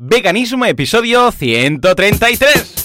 Veganismo, episodio 133.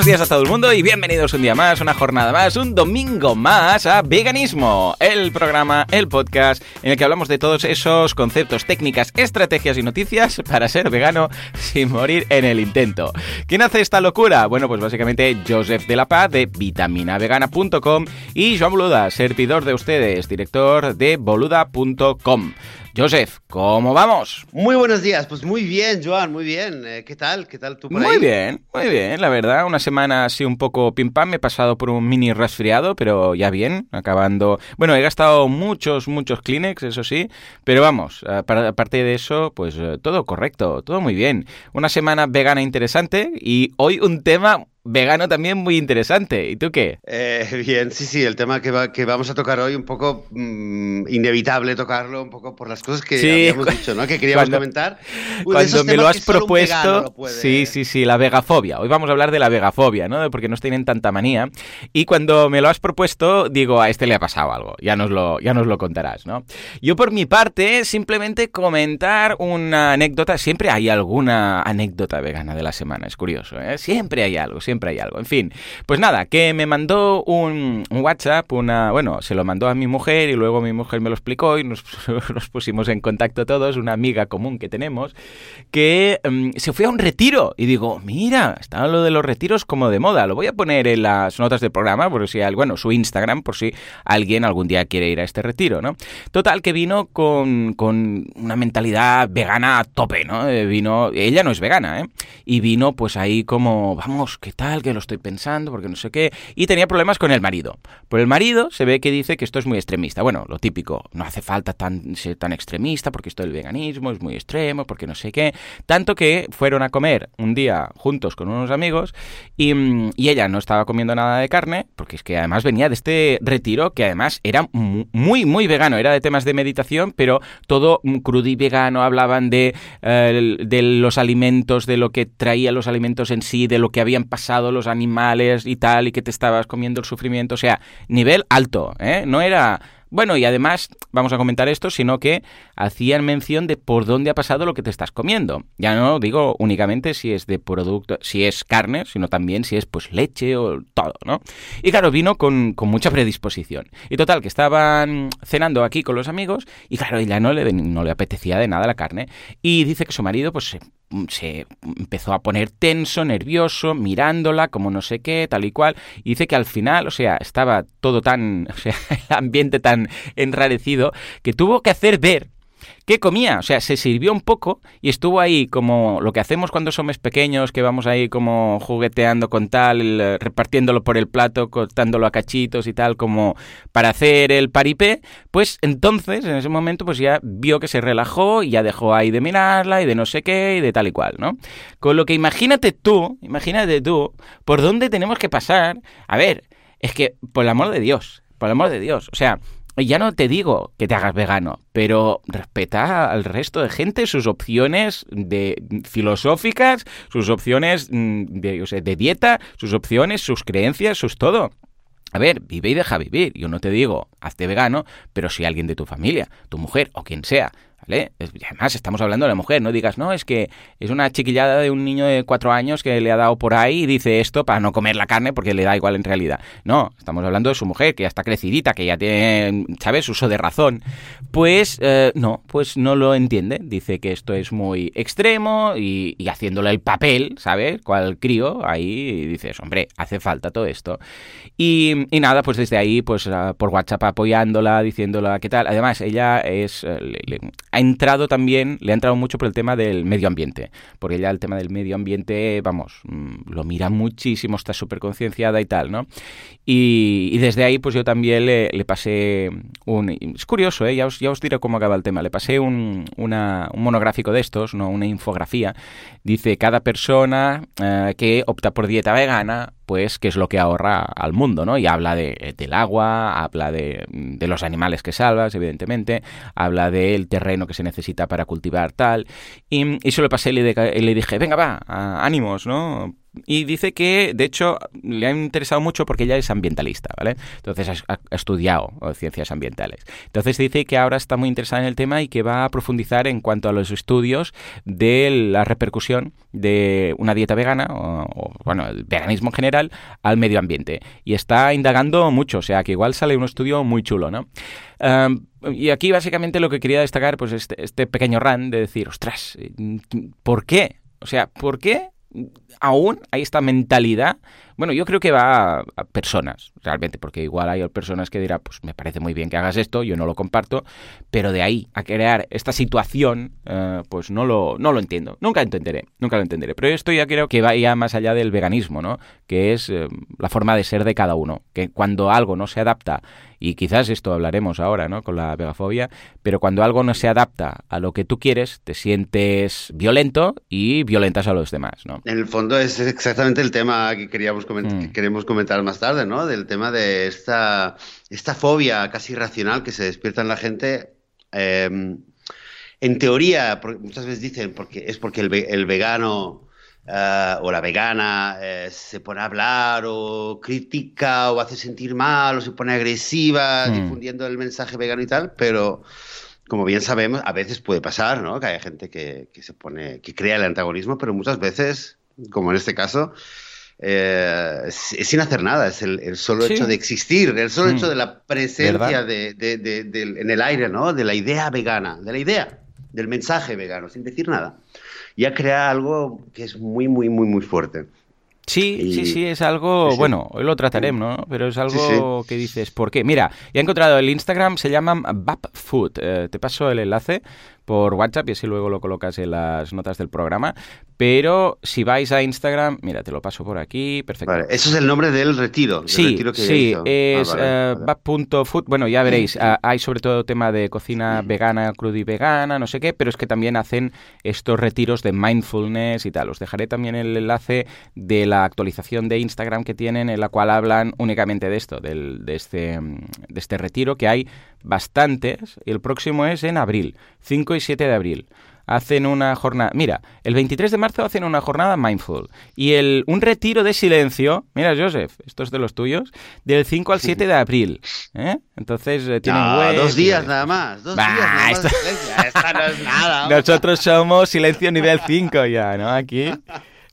Buenos días a todo el mundo y bienvenidos un día más, una jornada más, un domingo más a Veganismo, el programa, el podcast en el que hablamos de todos esos conceptos, técnicas, estrategias y noticias para ser vegano sin morir en el intento. ¿Quién hace esta locura? Bueno, pues básicamente Joseph de la Paz de vitaminavegana.com y Joan Boluda, servidor de ustedes, director de boluda.com. Joseph, ¿cómo vamos? Muy buenos días, pues muy bien, Joan, muy bien. Eh, ¿Qué tal? ¿Qué tal tú por Muy bien, muy bien, la verdad. Una semana así un poco pim pam, me he pasado por un mini resfriado, pero ya bien, acabando. Bueno, he gastado muchos, muchos Kleenex, eso sí, pero vamos, aparte de eso, pues eh, todo correcto, todo muy bien. Una semana vegana interesante y hoy un tema vegano también muy interesante. ¿Y tú qué? Eh, bien, sí, sí, el tema que, que vamos a tocar hoy, un poco mm, inevitable tocarlo, un poco por las cosas que habíamos dicho, ¿no? Que queríamos comentar. cuando me lo has propuesto, sí, sí, sí, la vegafobia. Hoy vamos a hablar de la vegafobia, ¿no? Porque nos tienen tanta manía. Y cuando me lo has propuesto, digo, a este le ha pasado algo. Ya nos lo, ya nos lo contarás, ¿no? Yo por mi parte, simplemente comentar una anécdota. Siempre hay alguna anécdota vegana de la semana, es curioso, ¿eh? Siempre hay algo, siempre hay algo. En fin, pues nada, que me mandó un, WhatsApp, una, bueno, se lo mandó a mi mujer y luego mi mujer me lo explicó y nos, pusimos en contacto todos, una amiga común que tenemos, que mm, se fue a un retiro y digo, mira, está lo de los retiros como de moda, lo voy a poner en las notas del programa, por si, bueno, su Instagram, por si alguien algún día quiere ir a este retiro, ¿no? Total, que vino con, con una mentalidad vegana a tope, ¿no? Eh, vino, ella no es vegana, ¿eh? Y vino pues ahí como, vamos, que que lo estoy pensando, porque no sé qué. Y tenía problemas con el marido. Por el marido se ve que dice que esto es muy extremista. Bueno, lo típico, no hace falta tan, ser tan extremista porque esto del veganismo es muy extremo, porque no sé qué. Tanto que fueron a comer un día juntos con unos amigos y, y ella no estaba comiendo nada de carne, porque es que además venía de este retiro que además era muy, muy vegano. Era de temas de meditación, pero todo crudo y vegano. Hablaban de, eh, de los alimentos, de lo que traía los alimentos en sí, de lo que habían pasado los animales y tal, y que te estabas comiendo el sufrimiento. O sea, nivel alto, ¿eh? No era bueno, y además, vamos a comentar esto, sino que hacían mención de por dónde ha pasado lo que te estás comiendo. Ya no digo únicamente si es de producto, si es carne, sino también si es pues leche o todo, ¿no? Y claro, vino con, con mucha predisposición. Y total, que estaban cenando aquí con los amigos y claro, ella no le, no le apetecía de nada la carne. Y dice que su marido pues se empezó a poner tenso, nervioso, mirándola, como no sé qué, tal y cual. Y dice que al final, o sea, estaba todo tan, o sea, el ambiente tan enrarecido, que tuvo que hacer ver ¿Qué comía? O sea, se sirvió un poco y estuvo ahí como lo que hacemos cuando somos pequeños, que vamos ahí como jugueteando con tal, repartiéndolo por el plato, cortándolo a cachitos y tal, como para hacer el paripé, pues entonces, en ese momento, pues ya vio que se relajó y ya dejó ahí de mirarla y de no sé qué y de tal y cual, ¿no? Con lo que imagínate tú, imagínate tú, por dónde tenemos que pasar. A ver, es que, por el amor de Dios, por el amor de Dios, o sea, ya no te digo que te hagas vegano, pero respeta al resto de gente sus opciones de filosóficas, sus opciones mm, de, de dieta, sus opciones, sus creencias, sus todo. A ver, vive y deja vivir. Yo no te digo, hazte vegano, pero si alguien de tu familia, tu mujer o quien sea, ¿vale? Además, estamos hablando de la mujer, no digas, no, es que es una chiquillada de un niño de cuatro años que le ha dado por ahí y dice esto para no comer la carne porque le da igual en realidad. No, estamos hablando de su mujer, que ya está crecidita, que ya tiene, ¿sabes?, uso de razón. Pues eh, no, pues no lo entiende. Dice que esto es muy extremo y, haciéndole el papel, ¿sabes? Cual crío, ahí dices, hombre, hace falta todo esto. Y, nada, pues desde ahí, pues ah, por WhatsApp apoyándola, diciéndola qué tal. Además, ella es... Eh, ha entrado también, le ha entrado mucho por el tema del medio ambiente, porque ella el tema del medio ambiente, vamos, mm, lo mira muchísimo, está súper concienciada y tal, ¿no? Y, desde ahí, pues yo también le, pasé un... Es curioso, ¿eh? Ya os, ya os diré cómo acaba el tema. Le pasé un, un monográfico de estos, ¿no? Una infografía. Dice, cada persona eh, que opta por dieta vegana pues qué es lo que ahorra al mundo, ¿no? Y habla de, del agua, habla de, de, los animales que salvas, evidentemente, habla del terreno que se necesita para cultivar tal. Y, y se pasé y le dije, venga, va, ánimos, ¿no? Y dice que, de hecho, le ha interesado mucho porque ella es ambientalista, ¿vale? Entonces ha, estudiado ciencias ambientales. Entonces dice que ahora está muy interesada en el tema y que va a profundizar en cuanto a los estudios de la repercusión de una dieta vegana, o, bueno, el veganismo en general, al medio ambiente. Y está indagando mucho, o sea que igual sale un estudio muy chulo, ¿no? y aquí básicamente lo que quería destacar, pues este, este pequeño run de decir, ostras, ¿por qué? O sea, ¿por qué aún hay esta mentalidad bueno, yo creo que va a, personas, realmente, porque igual hay personas que dirán, pues me parece muy bien que hagas esto, yo no lo comparto, pero de ahí a crear esta situación, eh, pues no lo, no lo entiendo. Nunca entenderé, nunca lo entenderé. Pero esto ya creo que va ya más allá del veganismo, ¿no? Que es eh, la forma de ser de cada uno. Que cuando algo no se adapta, y quizás esto hablaremos ahora, ¿no? Con la vegafobia, pero cuando algo no se adapta a lo que tú quieres, te sientes violento y violentas a los demás, ¿no? En el fondo es exactamente el tema que queríamos Mm. que queremos comentar más tarde, ¿no? Del tema de esta, esta fobia casi irracional que se despierta en la gente. Em, en teoría, muchas veces dicen porque es porque el, el vegano eh, o la vegana eh, se pone a hablar o critica o hace sentir mal o se pone agresiva mm. difundiendo el mensaje vegano y tal, pero como bien sabemos, a veces puede pasar, ¿no? Que hay gente que, que se pone, que crea el antagonismo, pero muchas veces, como en este caso, eh, es, sin hacer nada, es el, solo hecho de existir, el solo hecho mm. de la presencia de, en el aire, ¿no? De la idea vegana, de la idea, del mensaje vegano, sin decir nada. Ya crea algo que es muy, muy, muy, muy fuerte. Sí, sí, sí, es algo, bueno, hoy lo trataremos, ¿no? Pero es algo que dices, ¿por qué? Mira, ya he encontrado el Instagram, se llama Bapfood. Eh, te paso el enlace por WhatsApp y así luego lo colocas en las notas del programa. Pero si vais a Instagram, mira, te lo paso por aquí, perfecto. Vale, eso es el nombre del retiro. sí, sí, es ah, eh, Bueno, ya veréis, ah, hay sobre todo tema de cocina vegana, cruda y vegana, no sé qué, pero es que también hacen estos retiros de mindfulness y tal. Os dejaré también el enlace de la actualización de Instagram que tienen en la cual hablan únicamente de esto, del, de, este, de este retiro, que hay bastantes. El próximo es en abril, 5 y 7 de abril hacen una jornada. Mira, el 23 de marzo hacen una jornada mindful. Y el, un retiro de silencio. Mira, Joseph, esto es de los tuyos. Del 5 al 7 de abril. ¿eh? Entonces eh, tienen Dos días nada más. Dos días nada esto... no es nada. Nosotros somos silencio nivel 5 ya, ¿no? Aquí.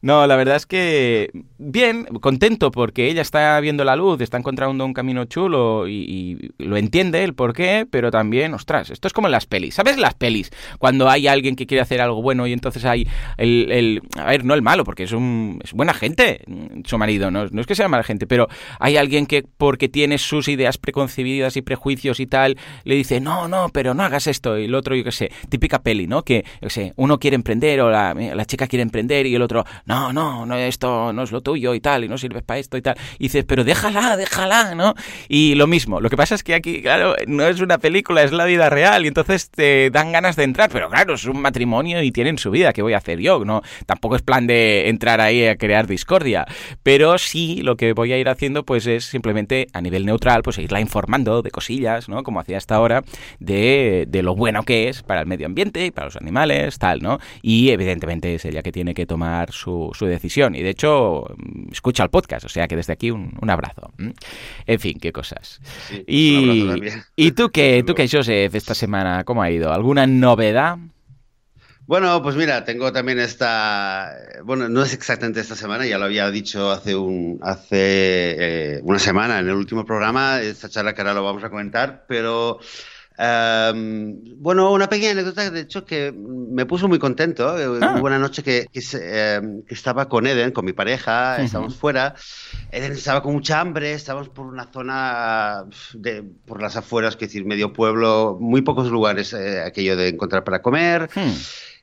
No, la verdad es que bien, contento porque ella está viendo la luz, está encontrando un camino chulo y, lo entiende el por qué, pero también, ostras, esto es como en las pelis. ¿Sabes las pelis? Cuando hay alguien que quiere hacer algo bueno y entonces hay el, a ver, no el malo, porque es un es buena gente, su marido, no, no es que sea mala gente, pero hay alguien que porque tiene sus ideas preconcebidas y prejuicios y tal, le dice, no, no, pero no hagas esto, y el otro, yo qué sé, típica peli, ¿no? Que, sé, uno quiere emprender o la, la chica quiere emprender y el otro, no, no, no, esto no es lo tuyo y tal, y no sirves para esto y tal. Y dices, pero déjala, déjala, ¿no? Y lo mismo, lo que pasa es que aquí, claro, no es una película, es la vida real, y entonces te dan ganas de entrar, pero claro, es un matrimonio y tienen su vida, ¿qué voy a hacer yo? No, tampoco es plan de entrar ahí a crear discordia, pero sí lo que voy a ir haciendo pues es simplemente a nivel neutral, pues irla informando de cosillas, ¿no? Como hacía hasta ahora, de, de lo bueno que es para el medio ambiente y para los animales, tal, ¿no? Y evidentemente es ella que tiene que tomar su, su decisión. Y de hecho, mm, escucha el podcast, o sea que desde aquí un, abrazo. En fin, qué cosas. y, ¿Y tú qué, tú qué, Joseph, esta semana? ¿Cómo ha ido? ¿Alguna novedad? Bueno, pues mira, tengo también esta, bueno, no es exactamente esta semana, ya lo había dicho hace un, hace eh, una semana en el último programa, esta charla que ahora lo vamos a comentar, pero Em, bueno, una pequeña anécdota, de hecho, que me puso muy contento. Eh, ah. Una buena noche que, em, que, estaba con Eden, con mi pareja, estábamos fuera. Eden estaba con mucha hambre, estábamos por una zona, de, por las afueras, que decir, medio pueblo, muy pocos lugares, eh, aquello de encontrar para comer. Hmm.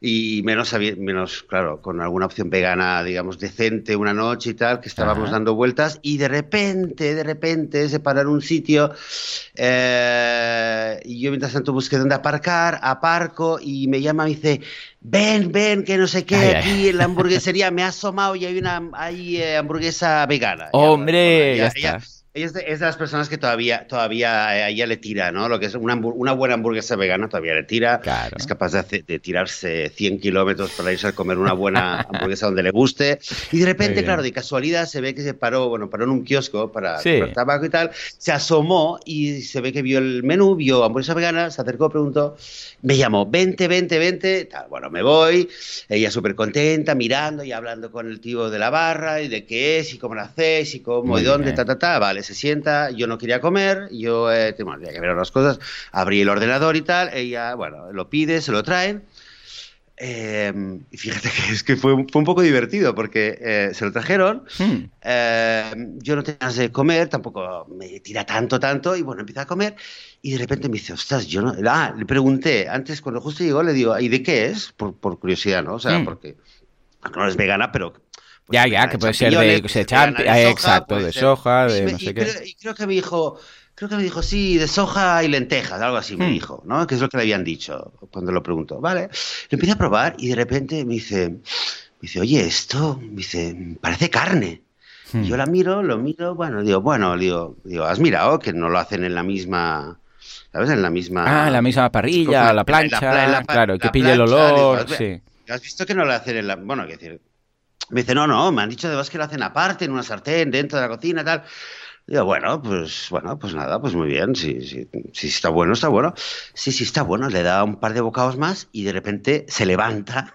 Y menos, menos, claro, con alguna opción vegana, digamos, decente una noche y tal, que estábamos dando vueltas y de repente, de repente se en un sitio eh, y yo mientras tanto busqué dónde aparcar, aparco y me llama y dice, ven, ven, que no sé qué, aquí en la hamburguesería me ha asomado y hay una hay, eh, hamburguesa vegana. Hombre, ya, está. Ella es de, las personas que todavía, todavía a ella le tira, ¿no? Lo que es una, una buena hamburguesa vegana todavía le tira. Es capaz de, de, tirarse 100 kilómetros para irse a comer una buena hamburguesa donde le guste. Y de repente, claro, de casualidad se ve que se paró, bueno, paró en un kiosco para comprar tabaco y tal, se asomó y se ve que vio el menú, vio hamburguesa vegana, se acercó, preguntó, me llamó, vente, vente, vente. Tal, bueno, me voy. Ella súper contenta, mirando y hablando con el tío de la barra y de qué es y cómo lo hacéis y cómo y dónde, ta, ta, ta. Vale se sienta, yo no quería comer, yo eh, tenía que ver las cosas, abrí el ordenador y tal, ella, bueno, lo pide, se lo traen. Em, y fíjate que es que fue, un poco divertido porque eh, se lo trajeron, hmm. em, yo no tenía ganas de comer, tampoco me tira tanto, tanto, y bueno, empieza a comer y de repente me dice, ostras, yo no... Ah, le pregunté, antes cuando justo llegó le digo, ¿y de qué es? Por, por curiosidad, ¿no? O sea, hmm. porque no es vegana, pero pues ya, ya, que puede ser de, de exacto, de soja, de no sé qué. Creo, y creo que me dijo, creo que me dijo, sí, de soja y lentejas, algo así me hmm. dijo, ¿no? Que es lo que le habían dicho cuando lo preguntó. Vale, lo empiezo a probar y de repente me dice, me dice, oye, esto, me dice, parece carne. Y hmm. yo la miro, lo miro, bueno, digo, bueno, digo, digo, has mirado que no lo hacen en la misma... ¿Sabes? En la misma... Ah, en la misma parrilla, la plancha, claro, que pille el olor, sí. ¿Has visto que no lo hacen en la... Bueno, que decir, me dice, no, no, me han dicho además que lo hacen aparte, en una sartén, dentro de la cocina, tal. Digo, bueno, pues bueno, pues nada, pues muy bien, si, si, si, está bueno, está bueno. Sí, sí, está bueno, le da un par de bocados más y de repente se levanta,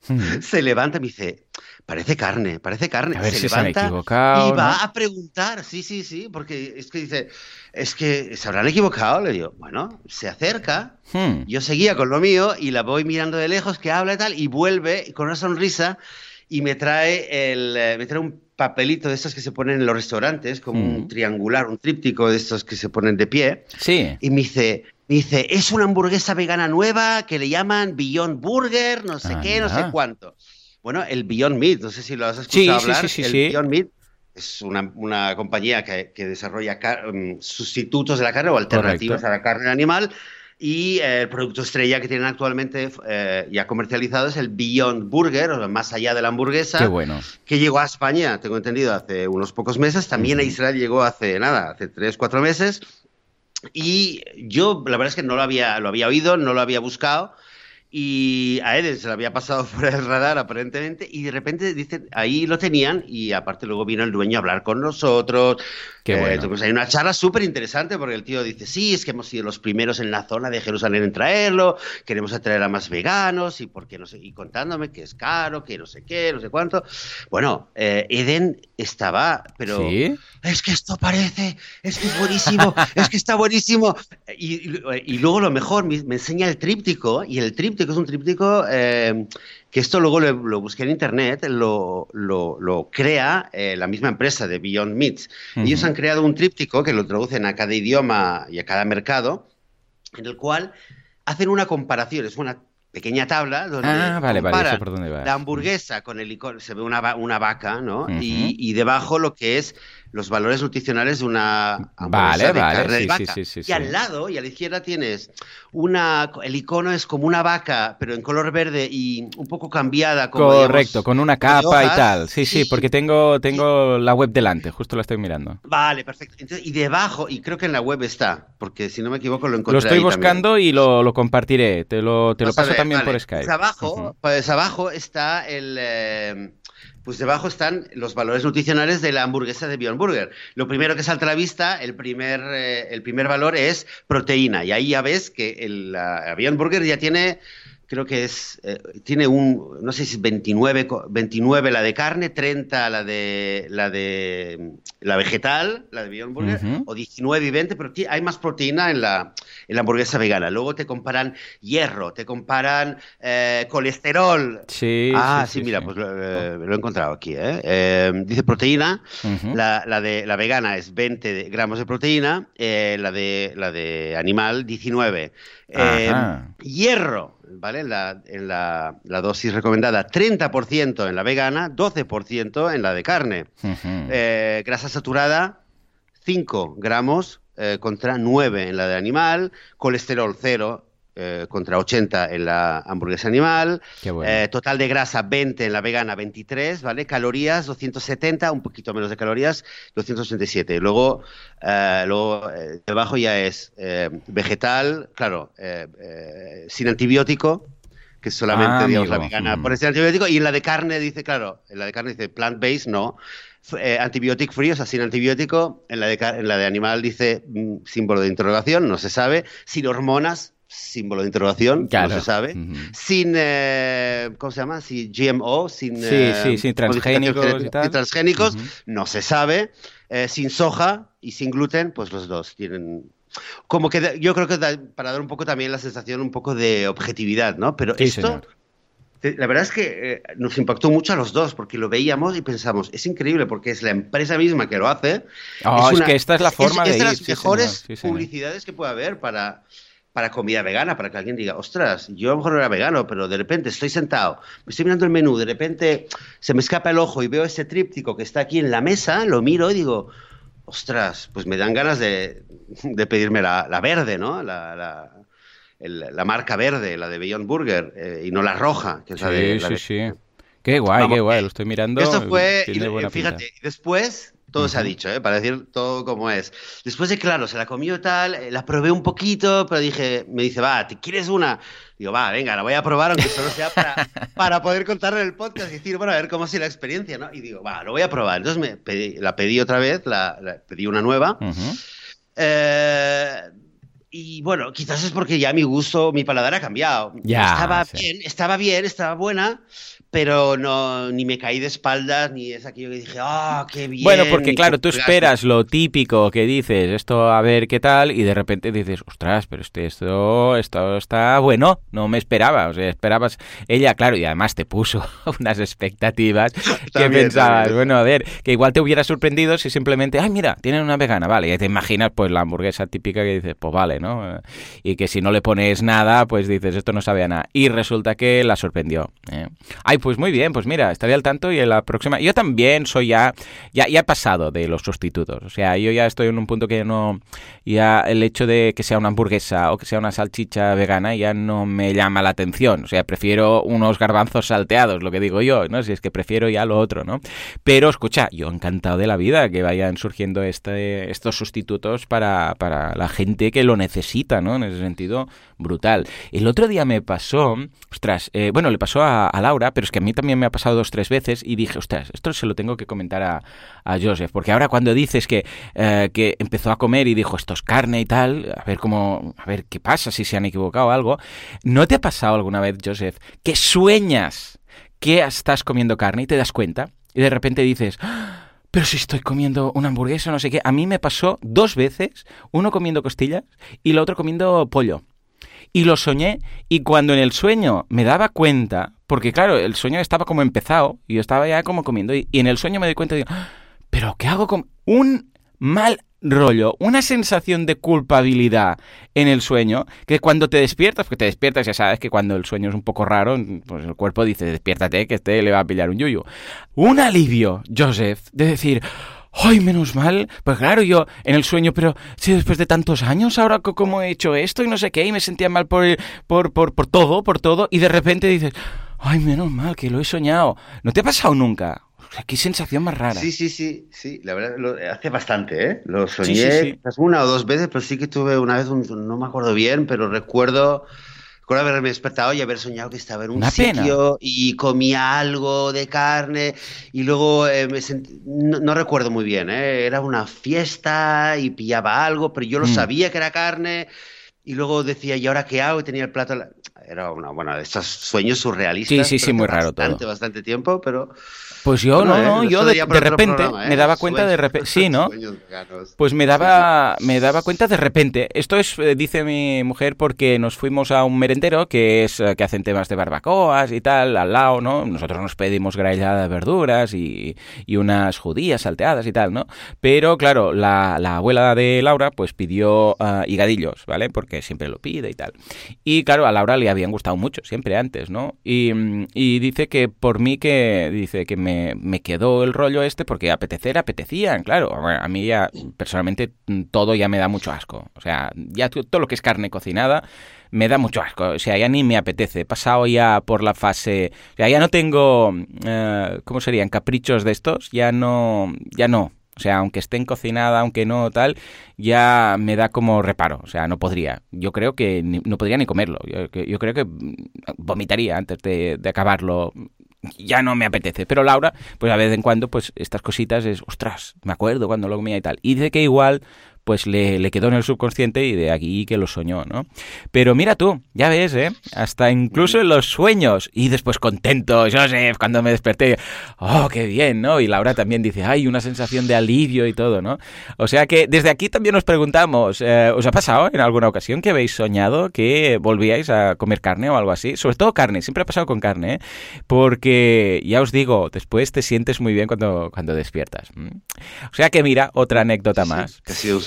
se levanta y me dice, parece carne, parece carne. A ver se si levanta se han equivocado, y va a preguntar, sí, sí, sí, porque es que dice, es que se habrán equivocado. Le digo, bueno, se acerca, hmm. yo seguía con lo mío y la voy mirando de lejos que habla y tal, y vuelve con una sonrisa y me trae, el, eh, me trae un papelito de estos que se ponen en los restaurantes, como un mm. triangular, un tríptico de estos que se ponen de pie. Sí. Y me dice, me dice, es una hamburguesa vegana nueva que le llaman Beyond Burger, no sé qué, no sé cuánto. Bueno, el Beyond Meat, no sé si lo has escuchado hablar. Sí, sí, el Beyond Meat es una, una compañía que, que desarrolla um, sustitutos de la carne o alternativas a la carne animal y el producto estrella que tienen actualmente eh, ya comercializado es el Beyond Burger, o más allá de la hamburguesa. Qué bueno. Que llegó a España, tengo entendido, hace unos pocos meses. También a Israel llegó hace nada, hace tres, cuatro meses. Y yo, la verdad es que no lo había, lo había oído, no lo había buscado y a Eden se le había pasado fuera del radar aparentemente y de repente dicen ahí lo tenían y aparte luego vino el dueño a hablar con nosotros Qué eh, bueno. hay una charla súper interesante porque el tío dice sí es que hemos sido los primeros en la zona de Jerusalén en traerlo queremos atraer a más veganos y porque no sé y contándome que es caro que no sé qué no sé cuánto bueno eh, Eden estaba pero es que esto parece es que es buenísimo es que está buenísimo y, y, luego lo mejor me, me enseña el tríptico y el tríptico es un tríptico eh, que esto luego lo, busqué en internet, lo, crea eh, la misma empresa de Beyond Meats. Ellos han creado un tríptico que lo traducen a cada idioma y a cada mercado, en el cual hacen una comparación, es una pequeña tabla donde ah, la hamburguesa con el icono, se ve una, una vaca, ¿no? y, y, debajo lo que es los valores nutricionales de una vale, de vale, vaca. y al lado y a la izquierda tienes una, el icono es como una vaca, pero en color verde y un poco cambiada. Como, Correcto, con una capa y tal. Sí, sí, porque tengo, tengo la web delante, justo la estoy mirando. Vale, perfecto. y debajo, y creo que en la web está, porque si no me equivoco lo encontré. Lo estoy buscando y lo, compartiré, te lo, te lo paso también por Skype. Pues abajo, pues abajo está el... Eh, pues debajo están los valores nutricionales de la hamburguesa de Beyond Burger. Lo primero que salta a la vista, el primer, eh, el primer valor es proteína. Y ahí ya ves que el Beyond Burger ya tiene creo que es, eh, tiene un, no sé si es 29, 29 la de carne, 30 la de la de la vegetal, la de Beyond Burger, o 19 y 20, pero hay más proteína en la, en la hamburguesa vegana. Luego te comparan hierro, te comparan eh, colesterol. Sí. Ah, sí, mira, pues eh, lo, he encontrado aquí. dice proteína, la, la, de la vegana es 20 gramos de proteína, la, de, la de animal 19. hierro, ¿vale? En la, en la, dosis recomendada, 30% en la vegana, 12% en la de carne. Eh, grasa saturada, 5 gramos eh, contra 9 en la de animal, colesterol 0 eh, contra 80 en la hamburguesa animal, eh, total de grasa 20 en la vegana, 23, ¿vale? Calorías 270, un poquito menos de calorías, 287. Luego, eh, luego debajo ya es vegetal, claro, sin antibiótico, que es solamente, ah, digamos, la vegana mm. por ese antibiótico, y en la de carne dice, claro, en la de carne dice plant-based, no, antibiótico free, o sea, sin antibiótico. En la de, en la de animal dice mm, símbolo de interrogación, no se sabe. Sin hormonas, símbolo de interrogación, no se sabe, sin, eh, ¿cómo se llama? Sin GMO, sin, sí, sí, sin transgénicos, y tal. transgénicos no se sabe, eh, sin soja y sin gluten, pues los dos tienen... Como que yo creo que para dar un poco también la sensación un poco de objetividad, ¿no? Pero esto... La verdad es que eh, nos impactó mucho a los dos porque lo veíamos y pensamos, es increíble porque es la empresa misma que lo hace. Oh, es, que esta es la forma de, es de las mejores publicidades que puede haber para, para comida vegana, para que alguien diga, ostras, yo a lo mejor no era vegano, pero de repente estoy sentado, me estoy mirando el menú, de repente se me escapa el ojo y veo ese tríptico que está aquí en la mesa, lo miro y digo, ostras, pues me dan ganas de, pedirme la, verde, ¿no? La, la, marca verde, la de Beyond Burger, eh, y no la roja, que es la de... Sí, sí, sí. Qué guay, qué guay, lo estoy mirando. Esto fue, fíjate, después todo se ha dicho, ¿eh? para decir todo como es. Después de, claro, se la comió tal, eh, la probé un poquito, pero dije, me dice, va, ¿te quieres una? Digo, va, venga, la voy a probar, aunque solo sea para, para poder contarle en el podcast y decir, bueno, a ver cómo ha sido la experiencia, ¿no? Y digo, va, lo voy a probar. Entonces me la pedí otra vez, la, pedí una nueva. eh, y bueno, quizás es porque ya mi gusto, mi paladar ha cambiado. Ya, estaba bien, estaba bien, estaba buena, pero no ni me caí de espaldas ni es aquello que dije ah qué bien bueno porque claro tú esperas lo típico que dices esto a ver qué tal y de repente dices ostras pero este esto esto está bueno no me esperaba o sea esperabas ella claro y además te puso unas expectativas que pensabas bueno a ver que igual te hubiera sorprendido si simplemente ay mira tienen una vegana vale y te imaginas pues la hamburguesa típica que dices pues vale no y que si no le pones nada pues dices esto no sabe a nada y resulta que la sorprendió ¿eh? Pues muy bien, pues mira, estaré al tanto y en la próxima. Yo también soy ya, ya, ya he pasado de los sustitutos. O sea, yo ya estoy en un punto que no, ya el hecho de que sea una hamburguesa o que sea una salchicha vegana ya no me llama la atención. O sea, prefiero unos garbanzos salteados, lo que digo yo, ¿no? Si es que prefiero ya lo otro, ¿no? Pero escucha, yo encantado de la vida que vayan surgiendo este, estos sustitutos para, para la gente que lo necesita, ¿no? En ese sentido, brutal. El otro día me pasó, ostras, eh, bueno, le pasó a, Laura, pero es que a mí también me ha pasado dos, tres veces y dije, ostras, esto se lo tengo que comentar a, a Joseph, porque ahora cuando dices que, eh, que empezó a comer y dijo, esto es carne y tal, a ver cómo, a ver qué pasa, si se han equivocado o algo, ¿no te ha pasado alguna vez, Joseph, que sueñas que estás comiendo carne y te das cuenta y de repente dices, ¡Ah! pero si estoy comiendo una hamburguesa, no sé qué. A mí me pasó dos veces, uno comiendo costillas y el otro comiendo pollo y lo soñé y cuando en el sueño me daba cuenta, porque claro, el sueño estaba como empezado y yo estaba ya como comiendo y, en el sueño me di cuenta y digo, ah, pero ¿qué hago con un mal rollo, una sensación de culpabilidad en el sueño, que cuando te despiertas, porque te despiertas ya sabes que cuando el sueño es un poco raro, pues el cuerpo dice, despiértate, que este le va a pillar un yuyu. Un alivio, Joseph, de decir, ¡Ay, menos mal! Pues claro, yo en el sueño, pero si después de tantos años, ahora cómo he hecho esto y no sé qué, y me sentía mal por, por, por, por todo, por todo, y de repente dices, ¡ay, menos mal que lo he soñado! ¿No te ha pasado nunca? O sea, qué sensación más rara. Sí, sí, sí, sí, la verdad, lo, hace bastante, ¿eh? Lo soñé una o dos veces, pero sí que tuve una vez, no me acuerdo bien, pero recuerdo Recuerdo haberme despertado y haber soñado que estaba en un sitio y comía algo de carne y luego eh, me sentí, no, recuerdo muy bien, ¿eh? era una fiesta y pillaba algo, pero yo lo mm. sabía que era carne y luego decía, ¿y ahora qué hago? Y tenía el plato... Era una, bueno, de estos sueños surrealistas. Sí, sí, sí, muy raro todo. Bastante tiempo, pero... Pues yo no, no, yo de, repente me daba cuenta de repente, sí, ¿no? Pues me daba, me daba cuenta de repente. Esto es, eh, dice mi mujer, porque nos fuimos a un merendero que es eh, que hacen temas de barbacoas y tal, al lado, ¿no? Nosotros nos pedimos grallada de verduras y, y unas judías salteadas y tal, ¿no? Pero claro, la, la abuela de Laura pues pidió uh, higadillos, ¿vale? Porque siempre lo pide y tal. Y claro, a Laura le habían gustado mucho, siempre antes, ¿no? Y, dice que por mí que, dice que me, me, quedó el rollo este porque apetecer apetecían, claro. a mí ya, personalmente, todo ya me da mucho asco. O sea, ya todo lo que es carne cocinada me da mucho asco. O sea, ya ni me apetece. He pasado ya por la fase. O sea, ya no tengo. Eh, ¿Cómo serían? Caprichos de estos. Ya no. Ya no. O sea, aunque estén cocinada, aunque no tal, ya me da como reparo. O sea, no podría. Yo creo que no podría ni comerlo. Yo, creo que vomitaría antes de, acabarlo. Ya no me apetece. Pero Laura, pues a vez en cuando, pues estas cositas es, ostras, me acuerdo cuando lo comía y tal. Y dice que igual pues le, quedó en el subconsciente y de aquí que lo soñó, ¿no? Pero mira tú, ya ves, ¿eh? Hasta incluso en los sueños. Y después contento, Joseph, cuando me desperté, oh, qué bien, ¿no? Y Laura también dice, ay, una sensación de alivio y todo, ¿no? O sea que desde aquí también nos preguntamos, eh, ¿os ha pasado en alguna ocasión que habéis soñado que volvíais a comer carne o algo así? Sobre todo carne, siempre ha pasado con carne, ¿eh? Porque, ya os digo, después te sientes muy bien cuando, cuando despiertas. O sea que mira, otra anécdota más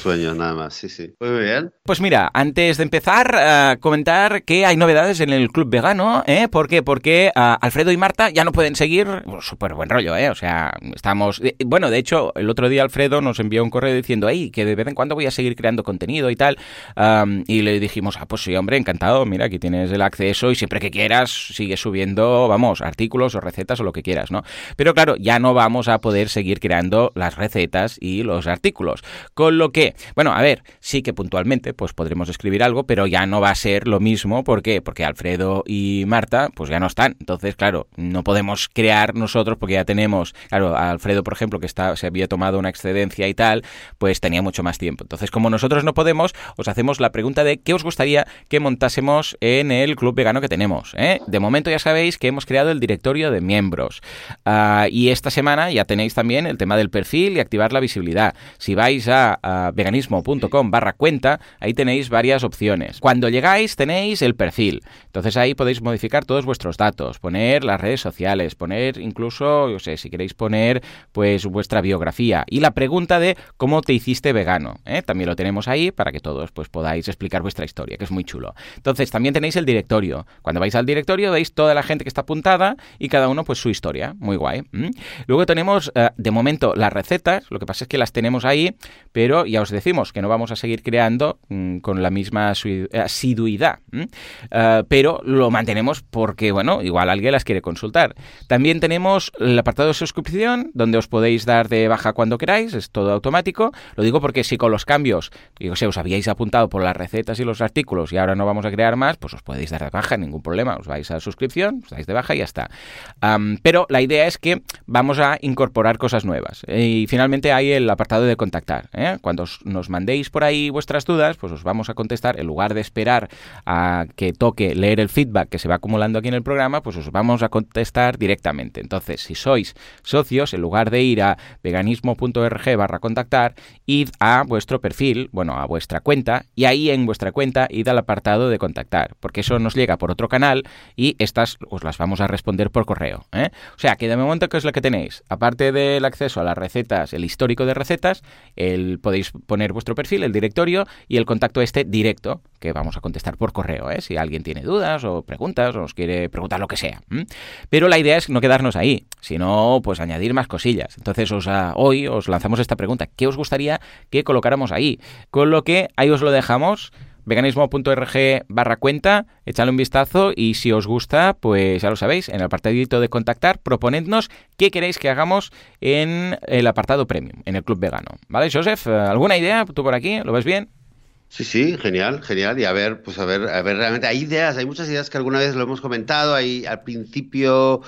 sueño, nada más, sí, sí. Muy bien. Pues mira, antes de empezar, uh, comentar que hay novedades en el Club Vegano, ¿eh? ¿Por qué? Porque uh, Alfredo y Marta ya no pueden seguir. Súper buen rollo, ¿eh? O sea, estamos. Eh, bueno, de hecho, el otro día Alfredo nos envió un correo diciendo, hey, que de vez en cuando voy a seguir creando contenido y tal. Y le dijimos, ah, pues sí, hombre, encantado. Mira, aquí tienes el acceso y siempre que quieras, sigue subiendo, vamos, artículos o recetas o lo que quieras, ¿no? Pero claro, ya no vamos a poder seguir creando las recetas y los artículos. Con lo que bueno, a ver, sí que puntualmente pues podremos escribir algo, pero ya no va a ser lo mismo. ¿Por qué? Porque Alfredo y Marta pues ya no están. Entonces, claro, no podemos crear nosotros porque ya tenemos, claro, Alfredo, por ejemplo, que está, se había tomado una excedencia y tal, pues tenía mucho más tiempo. Entonces, como nosotros no podemos, os hacemos la pregunta de qué os gustaría que montásemos en el club vegano que tenemos. Eh? De momento ya sabéis que hemos creado el directorio de miembros. Ah, y esta semana ya tenéis también el tema del perfil y activar la visibilidad. Si vais a, a veganismo.com barra cuenta, ahí tenéis varias opciones. Cuando llegáis tenéis el perfil. Entonces ahí podéis modificar todos vuestros datos, poner las redes sociales, poner incluso, yo sé, si queréis poner pues vuestra biografía y la pregunta de cómo te hiciste vegano. ¿eh? También lo tenemos ahí para que todos pues podáis explicar vuestra historia, que es muy chulo. Entonces también tenéis el directorio. Cuando vais al directorio veis toda la gente que está apuntada y cada uno pues su historia. Muy guay. Luego tenemos eh, de momento las recetas, lo que pasa es que las tenemos ahí, pero ya os decimos que no vamos a seguir creando mm, con la misma asiduidad, eh, pero lo mantenemos porque, bueno, igual alguien las quiere consultar. También tenemos el apartado de suscripción, donde os podéis dar de baja cuando queráis, es todo automático. Lo digo porque si con los cambios, si os habíais apuntado por las recetas y los artículos y ahora no vamos a crear más, pues os podéis dar de baja, ningún problema. Os vais a suscripción, os dais de baja y ya está. pero la idea es que vamos a incorporar cosas nuevas. Y finalmente hay el apartado de contactar. ¿eh? Cuando nos mandéis por ahí vuestras dudas, pues os vamos a contestar. En lugar de esperar a que toque leer el feedback que se va acumulando aquí en el programa, pues os vamos a contestar directamente. Entonces, si sois socios, en lugar de ir a veganismo.org barra contactar, id a vuestro perfil, bueno, a vuestra cuenta, y ahí en vuestra cuenta id al apartado de contactar, porque eso nos llega por otro canal y estas os las vamos a responder por correo. ¿eh? O sea, que de momento, ¿qué es lo que tenéis? Aparte del acceso a las recetas, el histórico de recetas, el, podéis poner vuestro perfil, el directorio y el contacto este directo, que vamos a contestar por correo, ¿eh? si alguien tiene dudas o preguntas o os quiere preguntar lo que sea. Pero la idea es no quedarnos ahí, sino pues añadir más cosillas. Entonces os, hoy os lanzamos esta pregunta, ¿qué os gustaría que colocáramos ahí? Con lo que ahí os lo dejamos veganismo.org barra cuenta, echadle un vistazo y si os gusta, pues ya lo sabéis, en el apartadito de contactar, proponednos qué queréis que hagamos en el apartado premium, en el club vegano. ¿Vale, Joseph? ¿Alguna idea tú por aquí? ¿Lo ves bien? Sí, sí, genial, genial. Y a ver, pues a ver, a ver, realmente hay ideas, hay muchas ideas que alguna vez lo hemos comentado. Ahí al principio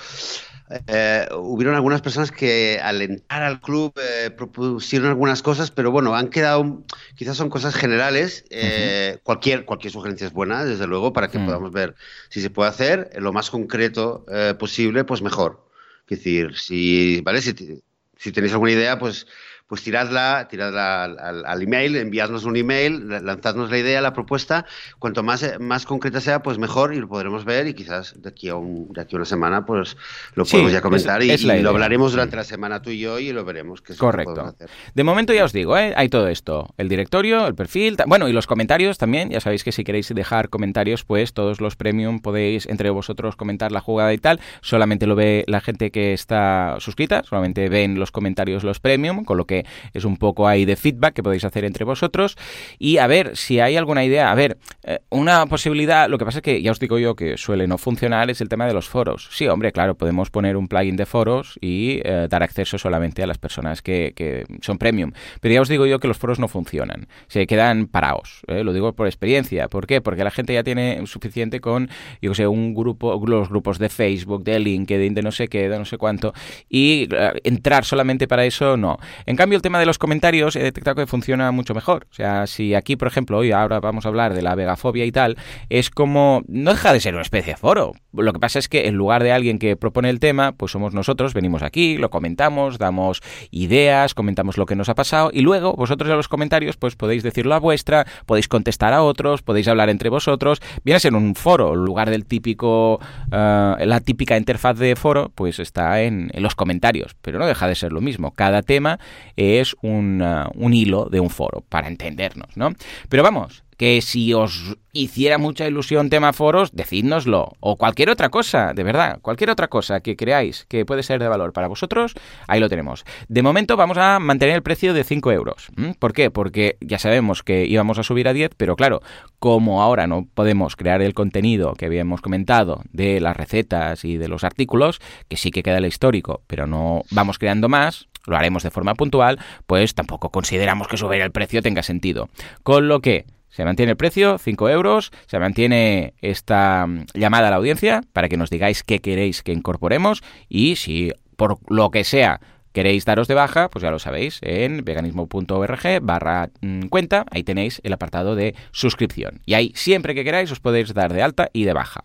eh, hubieron algunas personas que al entrar al club eh, propusieron algunas cosas, pero bueno, han quedado, quizás son cosas generales. Eh, cualquier, cualquier sugerencia es buena, desde luego, para que mm. podamos ver si se puede hacer lo más concreto posible, pues mejor. Es decir, si, ¿vale? Si, si tenéis alguna idea, pues pues tiradla, tiradla al, email, enviadnos un email, lanzadnos la idea, la propuesta. Cuanto más, eh, más concreta sea, pues mejor y lo podremos ver y quizás de aquí a, un, de aquí a una semana pues lo podemos ya comentar y, lo hablaremos durante la semana tú y yo y lo veremos. Que Correcto. De momento ya os digo, ¿eh? hay todo esto. El directorio, el perfil, bueno, y los comentarios también. Ya sabéis que si queréis dejar comentarios, pues todos los premium podéis entre vosotros comentar la jugada y tal. Solamente lo ve la gente que está suscrita, solamente ven los comentarios los premium, con lo que es un poco ahí de feedback que podéis hacer entre vosotros. Y a ver, si hay alguna idea, a ver, eh, una posibilidad, lo que pasa es que ya os digo yo que suele no funcionar, es el tema de los foros. Sí, hombre, claro, podemos poner un plugin de foros y eh, dar acceso solamente a las personas que, son premium. Pero ya os digo yo que los foros no funcionan, se quedan parados. ¿eh? Lo digo por experiencia. ¿Por qué? Porque la gente ya tiene suficiente con, yo sé, un grupo, los grupos de Facebook, de LinkedIn, de no sé qué, de no sé cuánto, y entrar solamente para eso, no. En cambio, el tema de los comentarios he detectado que funciona mucho mejor. O sea, si aquí, por ejemplo, hoy ahora vamos a hablar de la vegafobia y tal, es como, no deja de ser una especie de foro. Lo que pasa es que en lugar de alguien que propone el tema, pues somos nosotros, venimos aquí, lo comentamos, damos ideas, comentamos lo que nos ha pasado y luego vosotros en los comentarios pues podéis decir la vuestra, podéis contestar a otros, podéis hablar entre vosotros. Viene a ser un foro, en lugar del típico, eh, la típica interfaz de foro, pues está en los comentarios, pero no deja de ser lo mismo. Cada tema es un, uh, un hilo de un foro, para entendernos, ¿no? Pero vamos, que si os hiciera mucha ilusión tema foros, decídnoslo. O cualquier otra cosa, de verdad, cualquier otra cosa que creáis que puede ser de valor para vosotros, ahí lo tenemos. De momento vamos a mantener el precio de 5 euros. ¿Por qué? Porque ya sabemos que íbamos a subir a 10, pero claro, como ahora no podemos crear el contenido que habíamos comentado de las recetas y de los artículos, que sí que queda el histórico, pero no vamos creando más, lo haremos de forma puntual, pues tampoco consideramos que subir el precio tenga sentido. Con lo que se mantiene el precio, 5 euros, se mantiene esta mm, llamada a la audiencia para que nos digáis qué queréis que incorporemos y si por lo que sea queréis daros de baja, pues ya lo sabéis, en veganismo.org barra mm, cuenta, ahí tenéis el apartado de suscripción. Y ahí siempre que queráis os podéis dar de alta y de baja.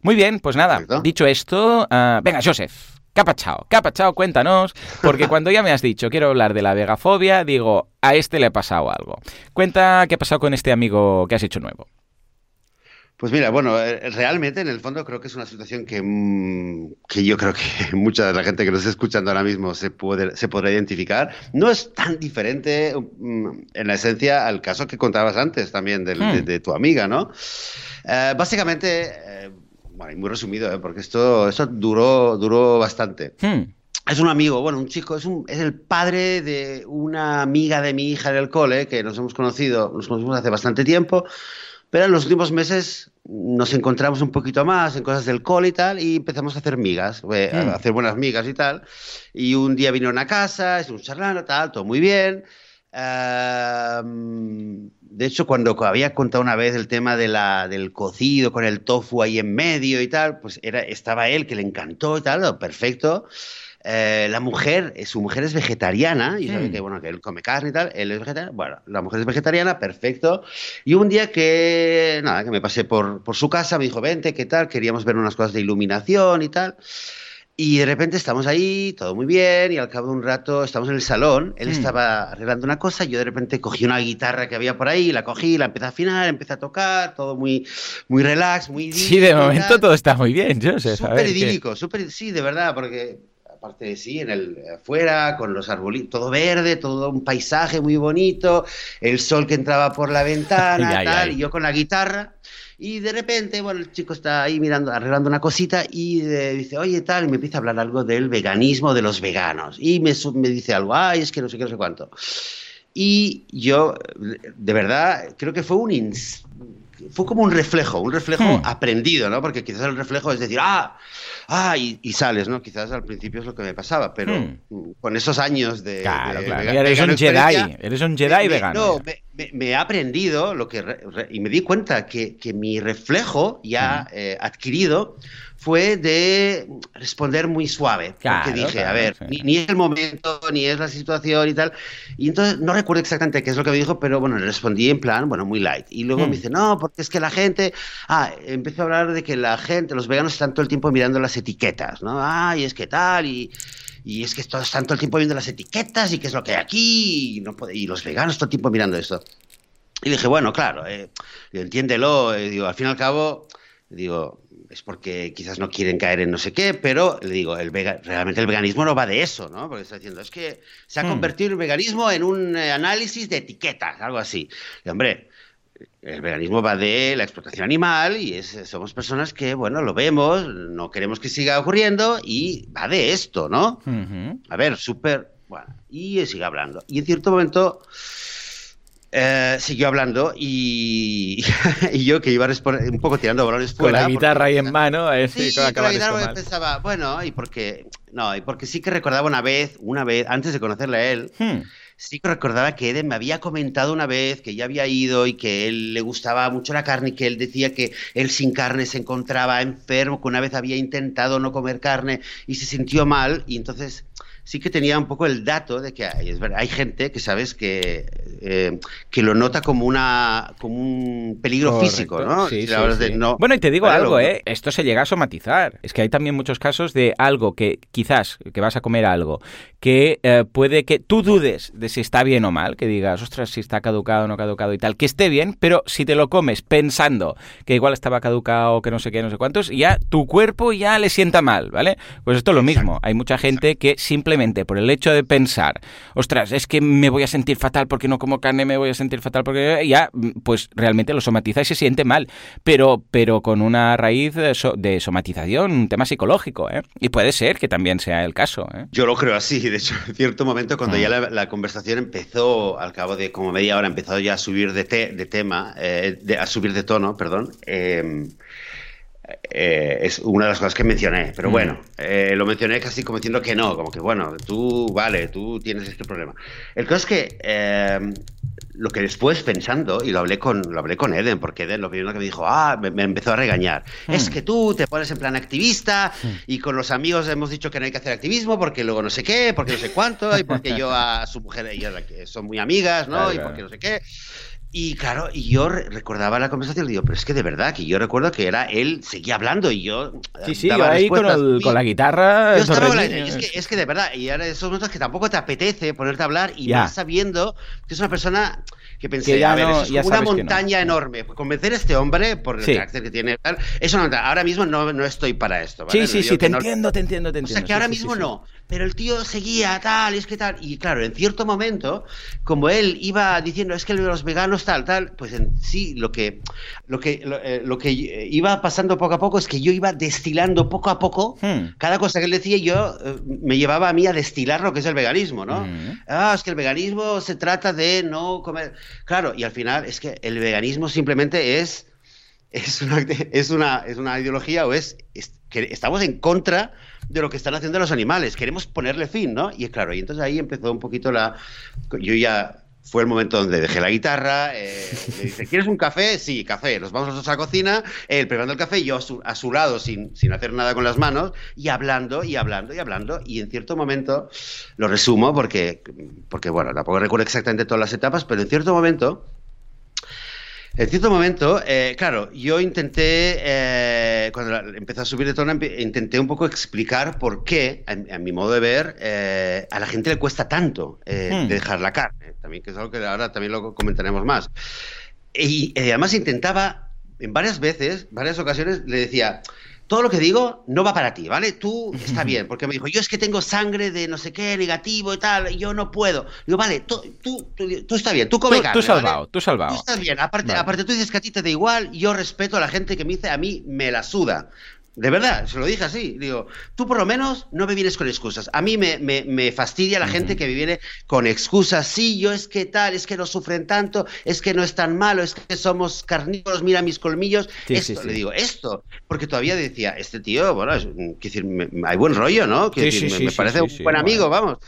Muy bien, pues nada, dicho esto, uh, venga, Joseph, ¿Qué ha pachado? ¿Qué ha pachado? Cuéntanos, porque cuando ya me has dicho quiero hablar de la vegafobia, digo, a este le ha pasado algo. Cuenta qué ha pasado con este amigo que has hecho nuevo. Pues mira, bueno, eh, realmente en el fondo creo que es una situación que, mm, que yo creo que mucha de la gente que nos está escuchando ahora mismo se, puede, se podrá identificar. No es tan diferente mm, en la esencia al caso que contabas antes también de, hmm. tu amiga, ¿no? Eh, básicamente... Eh, bueno, muy resumido, ¿eh? porque esto, esto duró, duró bastante. Hmm. Es un amigo, bueno, un chico, es, un, es el padre de una amiga de mi hija del cole, que nos hemos conocido, nos conocimos hace bastante tiempo, pero en los últimos meses nos encontramos un poquito más en cosas del cole y tal, y empezamos a hacer migas, eh, a hmm. hacer buenas migas y tal. Y un día vinieron a casa, estuvimos charlando, tal, todo muy bien. Uh, de hecho, cuando había contado una vez el tema de la, del cocido con el tofu ahí en medio y tal, pues era, estaba él que le encantó y tal, perfecto. Eh, la mujer, eh, su mujer es vegetariana, y sabe mm. que, bueno, que él come carne y tal, él es vegetariano, bueno, la mujer es vegetariana, perfecto. Y un día que, nada, que me pasé por, por su casa, me dijo, vente, ¿qué tal? Queríamos ver unas cosas de iluminación y tal. Y de repente estamos ahí, todo muy bien, y al cabo de un rato estamos en el salón, él hmm. estaba arreglando una cosa, yo de repente cogí una guitarra que había por ahí, la cogí, la empecé a afinar, empecé a tocar, todo muy, muy relax, muy Sí, de momento todo está muy bien, yo sé. Súper idílico, súper, sí, de verdad, porque aparte sí, en el afuera, con los arbolitos, todo verde, todo un paisaje muy bonito, el sol que entraba por la ventana, tal, y yo con la guitarra. Y de repente, bueno, el chico está ahí mirando, arreglando una cosita y dice, oye, tal, y me empieza a hablar algo del veganismo de los veganos. Y me, me dice algo, ay, es que no sé qué, no sé cuánto. Y yo, de verdad, creo que fue un... fue como un reflejo, un reflejo hmm. aprendido, ¿no? Porque quizás el reflejo es decir, ah, ah, y, sales, ¿no? Quizás al principio es lo que me pasaba, pero hmm. con esos años de. Claro, claro. eres un Jedi, eres un Jedi vegano. No, me, he aprendido lo que. y me di cuenta que, que mi reflejo ya eh, adquirido fue de responder muy suave. porque dije, a ver, ni, es el momento, ni es la situación y tal. Y entonces no recuerdo exactamente qué es lo que me dijo, pero bueno, le respondí en plan, bueno, muy light. Y luego me hmm. dice, no, porque es que la gente. Ah, empezó a hablar de que la gente, los veganos están todo el tiempo mirando las etiquetas, ¿no? Ay, es que tal, y. y es que están todo el tiempo viendo las etiquetas y qué es lo que hay aquí, y, no y los veganos todo el tiempo mirando esto. Y dije, bueno, claro, eh, entiéndelo, eh, digo, al fin y al cabo, digo, es porque quizás no quieren caer en no sé qué, pero le digo, el realmente el veganismo no va de eso, ¿no? Porque está diciendo, es que se ha hmm. convertido el veganismo en un eh, análisis de etiquetas, algo así. Y hombre, el veganismo va de la explotación animal y es, somos personas que, bueno, lo vemos, no queremos que siga ocurriendo y va de esto, ¿no? A ver, súper... Bueno, y sigue hablando. Y en cierto momento eh, siguió hablando y, y, yo que iba un poco tirando balones fuera. Con la guitarra ahí en mano, a sí, con la guitarra pensaba, bueno, y porque, no, y porque sí que recordaba una vez, una vez, antes de conocerle a él, hmm. sí que recordaba que Eden me había comentado una vez que ya había ido y que él le gustaba mucho la carne y que él decía que él sin carne se encontraba enfermo, que una vez había intentado no comer carne y se sintió mal y entonces sí que tenía un poco el dato de que hay, es verdad, hay gente que sabes que, eh, que lo nota como una como un peligro físico, ¿no? Sí, bueno, y te digo algo, ¿eh? Esto se llega a somatizar. Es que hay también muchos casos de algo que quizás, que vas a comer algo, que eh, puede que tú dudes de si está bien o mal, que digas, ostras, si está caducado o no caducado y tal, que esté bien, pero si te lo comes pensando que igual estaba caducado, que no sé qué, no sé cuántos, ya tu cuerpo ya le sienta mal, ¿vale? Pues esto es lo mismo. Hay mucha gente que simplemente por el hecho de pensar, ostras, es que me voy a sentir fatal porque no como carne, me voy a sentir fatal porque ya, pues realmente lo somatiza y se siente mal, pero, pero con una raíz de, somatización, un tema psicológico, ¿eh? Y puede ser que también sea el caso, ¿eh? Yo lo creo así, de hecho, en cierto momento cuando ah. ya la, conversación empezó, al cabo de como media hora, empezó ya a subir de, de tema, eh, a subir de tono, perdón, eh, eh, es una de las cosas que mencioné, pero mm. bueno, eh, lo mencioné casi como diciendo que no, como que bueno, tú, vale, tú tienes este problema. El caso es que eh, lo que después pensando, y lo hablé con, lo hablé con Eden, porque Eden lo primero que me dijo, ah, me, empezó a regañar, mm. es que tú te pones en plan activista mm. y con los amigos hemos dicho que no hay que hacer activismo porque luego no sé qué, porque no sé cuánto, y porque yo a su mujer, ellas son muy amigas, ¿no? y porque no sé qué. Y claro, y yo recordaba la conversación y digo, pero es que de verdad, que yo recuerdo que era él, seguía hablando y yo. Sí, sí, ahí con, la guitarra. Yo estaba es, que, es que de verdad, y ahora esos momentos que tampoco te apetece ponerte a hablar y vas sabiendo que es una persona que pensé, a ver, es una montaña enorme. Convencer a este hombre, por el carácter que tiene, es una montaña. Ahora mismo no, no estoy para esto. Sí, sí, sí, te entiendo, te entiendo, te entiendo. O sea, que ahora mismo no. Pero el tío seguía tal, y es que tal. Y claro, en cierto momento, como él iba diciendo, es que los veganos tal, tal, pues en sí, lo que, lo que, lo, eh, que iba pasando poco a poco es que yo iba destilando poco a poco hmm. cada cosa que él decía, yo eh, me llevaba a mí a destilar lo que es el veganismo, ¿no? Hmm. Ah, es que el veganismo se trata de no comer. Claro, y al final es que el veganismo simplemente es, es, una, es, una, es una ideología o es, que estamos en contra de lo que están haciendo los animales, queremos ponerle fin, ¿no? Y claro, y entonces ahí empezó un poquito la... Yo ya fue el momento donde dejé la guitarra, eh, me dice, ¿quieres un café? Sí, café. Nos vamos a la cocina, él preparando el café, yo a su, a su lado sin, sin, hacer nada con las manos y hablando y hablando y hablando. Y en cierto momento, lo resumo porque, porque bueno, tampoco recuerdo exactamente todas las etapas, pero en cierto momento en cierto momento, eh, claro, yo intenté, eh, cuando empezó a subir de tono, intenté un poco explicar por qué, a, mi modo de ver, eh, a la gente le cuesta tanto hmm. dejar la carne, también que es algo que ahora también lo comentaremos más. Y además intentaba, en varias veces, varias ocasiones, le decía, todo lo que digo no va para ti, ¿vale? Tú está bien, porque me dijo, yo es que tengo sangre de no sé qué, negativo y tal, y yo no puedo. Digo, vale, tú, tú, tú, está bien, tú come tú, Tú salvado, tú salvado. Tú estás bien, aparte, aparte tú dices que a ti te da igual, yo respeto a la gente que me dice, a mí me la suda. De verdad, se lo dije así. Digo, tú por lo menos no me vienes con excusas. A mí me, me, fastidia la gente que me viene con excusas. Sí, yo es que tal, es que no sufren tanto, es que no es tan malo, es que somos carnívoros, mira mis colmillos. esto, le digo, esto. Porque todavía decía, este tío, bueno, es, decir, hay buen rollo, ¿no? me, parece un buen amigo, vamos.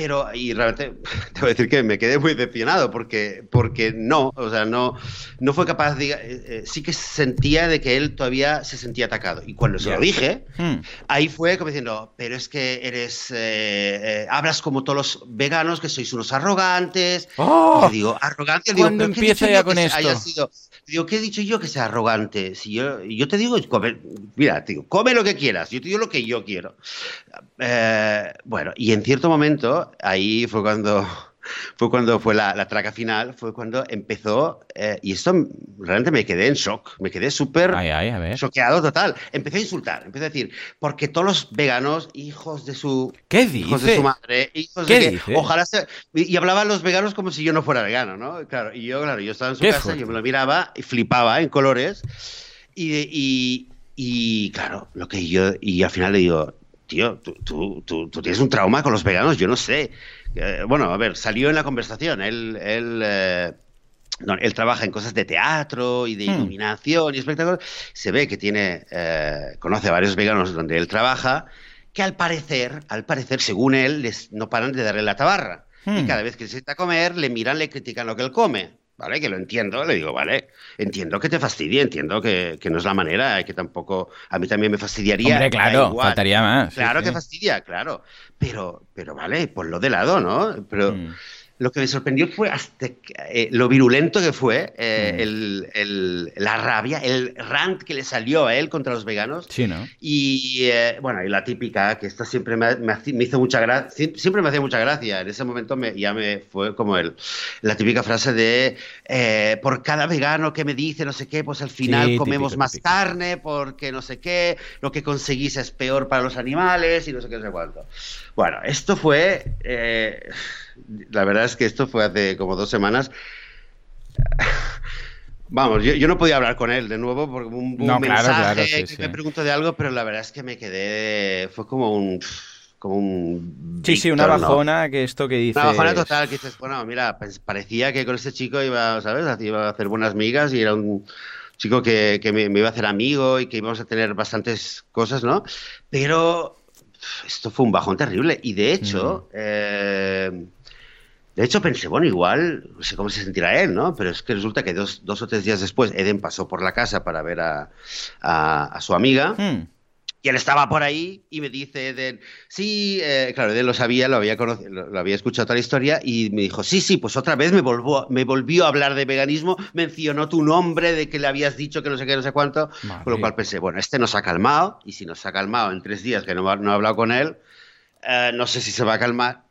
Pero, y realmente, te voy a decir que me quedé muy decepcionado porque, porque no, o sea, no, no fue capaz de, eh, eh, sí que sentía de que él todavía se sentía atacado. Y cuando se lo dije, hmm. ahí fue como diciendo, pero es que eres, eh, hablas como todos los veganos, que sois unos arrogantes. Oh, y digo, arrogante, digo, ¿cuándo empieza ya con esto? Sido, digo, ¿qué he dicho yo que sea arrogante? Si yo, yo te digo, come, mira, te digo, come lo que quieras, yo te digo lo que yo quiero. bueno, y en cierto momento ahí fue cuando fue cuando fue la, traca final, fue cuando empezó, eh, y esto realmente me quedé en shock, me quedé súper choqueado total. Empecé a insultar, empecé a decir, porque todos los veganos, hijos de su, ¿Qué hijos de su madre, hijos de que, ojalá se, y, hablaban los veganos como si yo no fuera vegano, ¿no? Claro, y yo, claro, yo estaba en su casa, yo me lo miraba y flipaba en colores, y, y, y claro, lo que yo, y al final le digo, tío, tú, tú, tú, tienes un trauma con los veganos, yo no sé. Eh, bueno, a ver, salió en la conversación, él... él eh, él trabaja en cosas de teatro y de hmm. iluminación y espectáculos. Se ve que tiene, eh, conoce a varios veganos donde él trabaja, que al parecer, al parecer, según él, les, no paran de darle la tabarra. Y hmm. cada vez que se sienta a comer, le miran, le critican lo que él come. ¿Vale? Que lo entiendo, le digo, vale, entiendo que te fastidie, entiendo que, no es la manera, que tampoco, a mí también me fastidiaría. Hombre, claro, faltaría más. Claro que fastidia, claro, pero, pero vale, ponlo de lado, ¿no? Pero... Mm lo que me sorprendió fue hasta eh, lo virulento que fue eh, mm. el, el, la rabia, el rant que le salió a él contra los veganos. Sí, ¿no? Y eh, bueno, y la típica, que esta siempre me, me, hizo mucha gracia, siempre me hacía mucha gracia. En ese momento me, ya me fue como el, la típica frase de por cada vegano que me dice no sé qué, pues al final comemos más carne porque no sé qué, lo que conseguís es peor para los animales y no sé qué, no sé cuánto. Bueno, esto fue la verdad es que esto fue hace como dos semanas. Vamos, yo, no podía hablar con él de nuevo porque un, mensaje que me preguntó de algo, pero la verdad es que me quedé. Fue como un. Como un. Sí, sí, una bajona que esto que dices. Una bajona total que dices, bueno, mira, pues parecía que con este chico iba, ¿sabes? Iba a hacer buenas migas y era un chico que, me, iba a hacer amigo y que íbamos a tener bastantes cosas, ¿no? Pero esto fue un bajón terrible y de hecho. Mm. Eh, de hecho, pensé, bueno, igual, no sé cómo se sentirá él, ¿no? Pero es que resulta que dos, dos o tres días después, Eden pasó por la casa para ver a, a, su amiga. Hmm. Y él estaba por ahí y me dice Eden, sí, eh, claro, Eden lo sabía, lo había, conocido, lo, había escuchado toda la historia y me dijo, sí, sí, pues otra vez me, volvió, me volvió a hablar de veganismo, mencionó tu nombre, de que le habías dicho que no sé qué, no sé cuánto, con lo cual pensé, bueno, este nos ha calmado y si nos ha calmado en tres días que no, no he hablado con él, eh, no sé si se va a calmar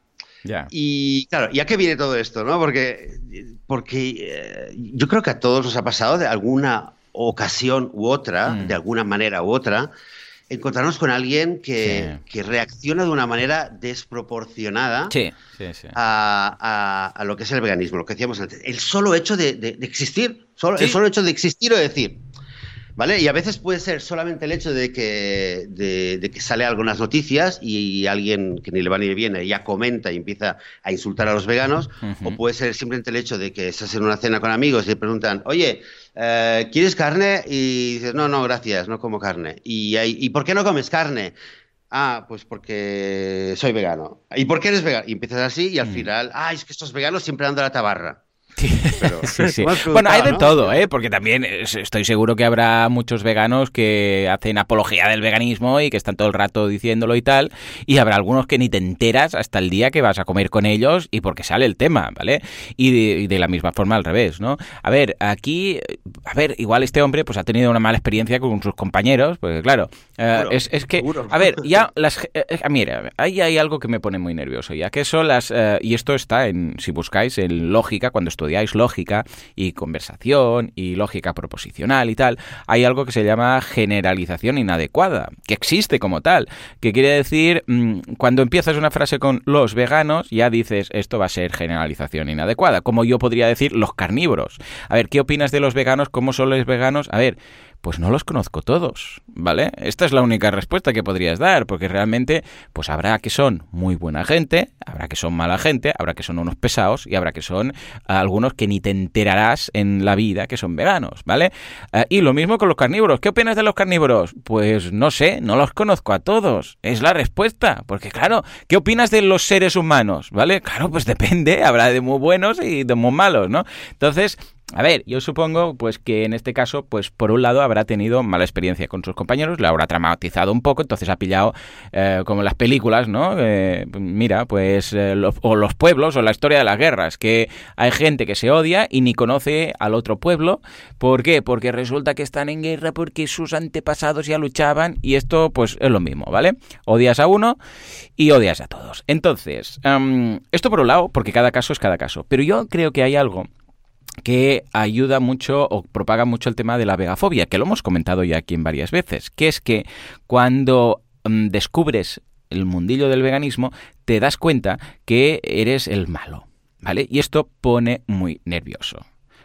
y claro, ¿ya qué viene todo esto? ¿no? Porque, porque eh, yo creo que a todos nos ha pasado de alguna ocasión u otra, mm. de alguna manera u otra, encontrarnos con alguien que, reacciona de una manera desproporcionada a, lo que es el veganismo, lo que decíamos antes. El solo hecho de, existir, solo, el solo hecho de existir o decir, ¿Vale? Y a veces puede ser solamente el hecho de que, de, que sale algunas noticias y alguien que ni le va ni le viene ya comenta y empieza a insultar a los veganos, o puede ser simplemente el hecho de que estás en una cena con amigos y le preguntan, oye, eh, ¿quieres carne? Y dices, no, no, gracias, no como carne. Y, ¿Y por qué no comes carne? Ah, pues porque soy vegano. ¿Y por qué eres vegano? Y empiezas así y al mm. final, ah, es que estos veganos siempre andan a la tabarra. Bueno, hay de todo, ¿eh? Porque también estoy seguro que habrá muchos veganos que hacen apología del veganismo y que están todo el rato diciéndolo y tal. Y habrá algunos que ni te enteras hasta el día que vas a comer con ellos y porque sale el tema, ¿vale? Y de, la misma forma al revés, ¿no? A ver, aquí, a ver, igual este hombre pues ha tenido una mala experiencia con sus compañeros, porque claro, eh, es, es, que, a ver, ya las... Eh, eh, mira, ahí hay algo que me pone muy nervioso ya, que son las... y esto está en, si buscáis, en lógica, cuando estudiáis lógica y conversación y lógica proposicional y tal, hay algo que se llama generalización inadecuada, que existe como tal, que quiere decir, mm, cuando empiezas una frase con los veganos, ya dices, esto va a ser generalización inadecuada, como yo podría decir los carnívoros. A ver, ¿qué opinas de los veganos? ¿Cómo son los veganos? A ver, Pues no los conozco todos, ¿vale? Esta es la única respuesta que podrías dar, porque realmente, pues habrá que son muy buena gente, habrá que son mala gente, habrá que son unos pesados y habrá que son algunos que ni te enterarás en la vida que son veganos, ¿vale? Eh, y lo mismo con los carnívoros. ¿Qué opinas de los carnívoros? Pues no sé, no los conozco a todos. Es la respuesta, porque claro, ¿qué opinas de los seres humanos? ¿Vale? Claro, pues depende, habrá de muy buenos y de muy malos, ¿no? Entonces, a ver, yo supongo pues que en este caso, pues por un lado habrá tenido mala experiencia con sus compañeros, la habrá traumatizado un poco, entonces ha pillado eh, como las películas, ¿no? Eh, mira, pues eh, o los pueblos o la historia de las guerras, que hay gente que se odia y ni conoce al otro pueblo. ¿Por qué? Porque resulta que están en guerra porque sus antepasados ya luchaban y esto pues es lo mismo, ¿vale? Odias a uno y odias a todos. Entonces, em, esto por un lado, porque cada caso es cada caso, pero yo creo que hay algo que ayuda mucho o propaga mucho el tema de la vegafobia, que lo hemos comentado ya aquí en varias veces, que es que cuando mm, descubres el mundillo del veganismo, te das cuenta que eres el malo, ¿vale? Y esto pone muy nervioso.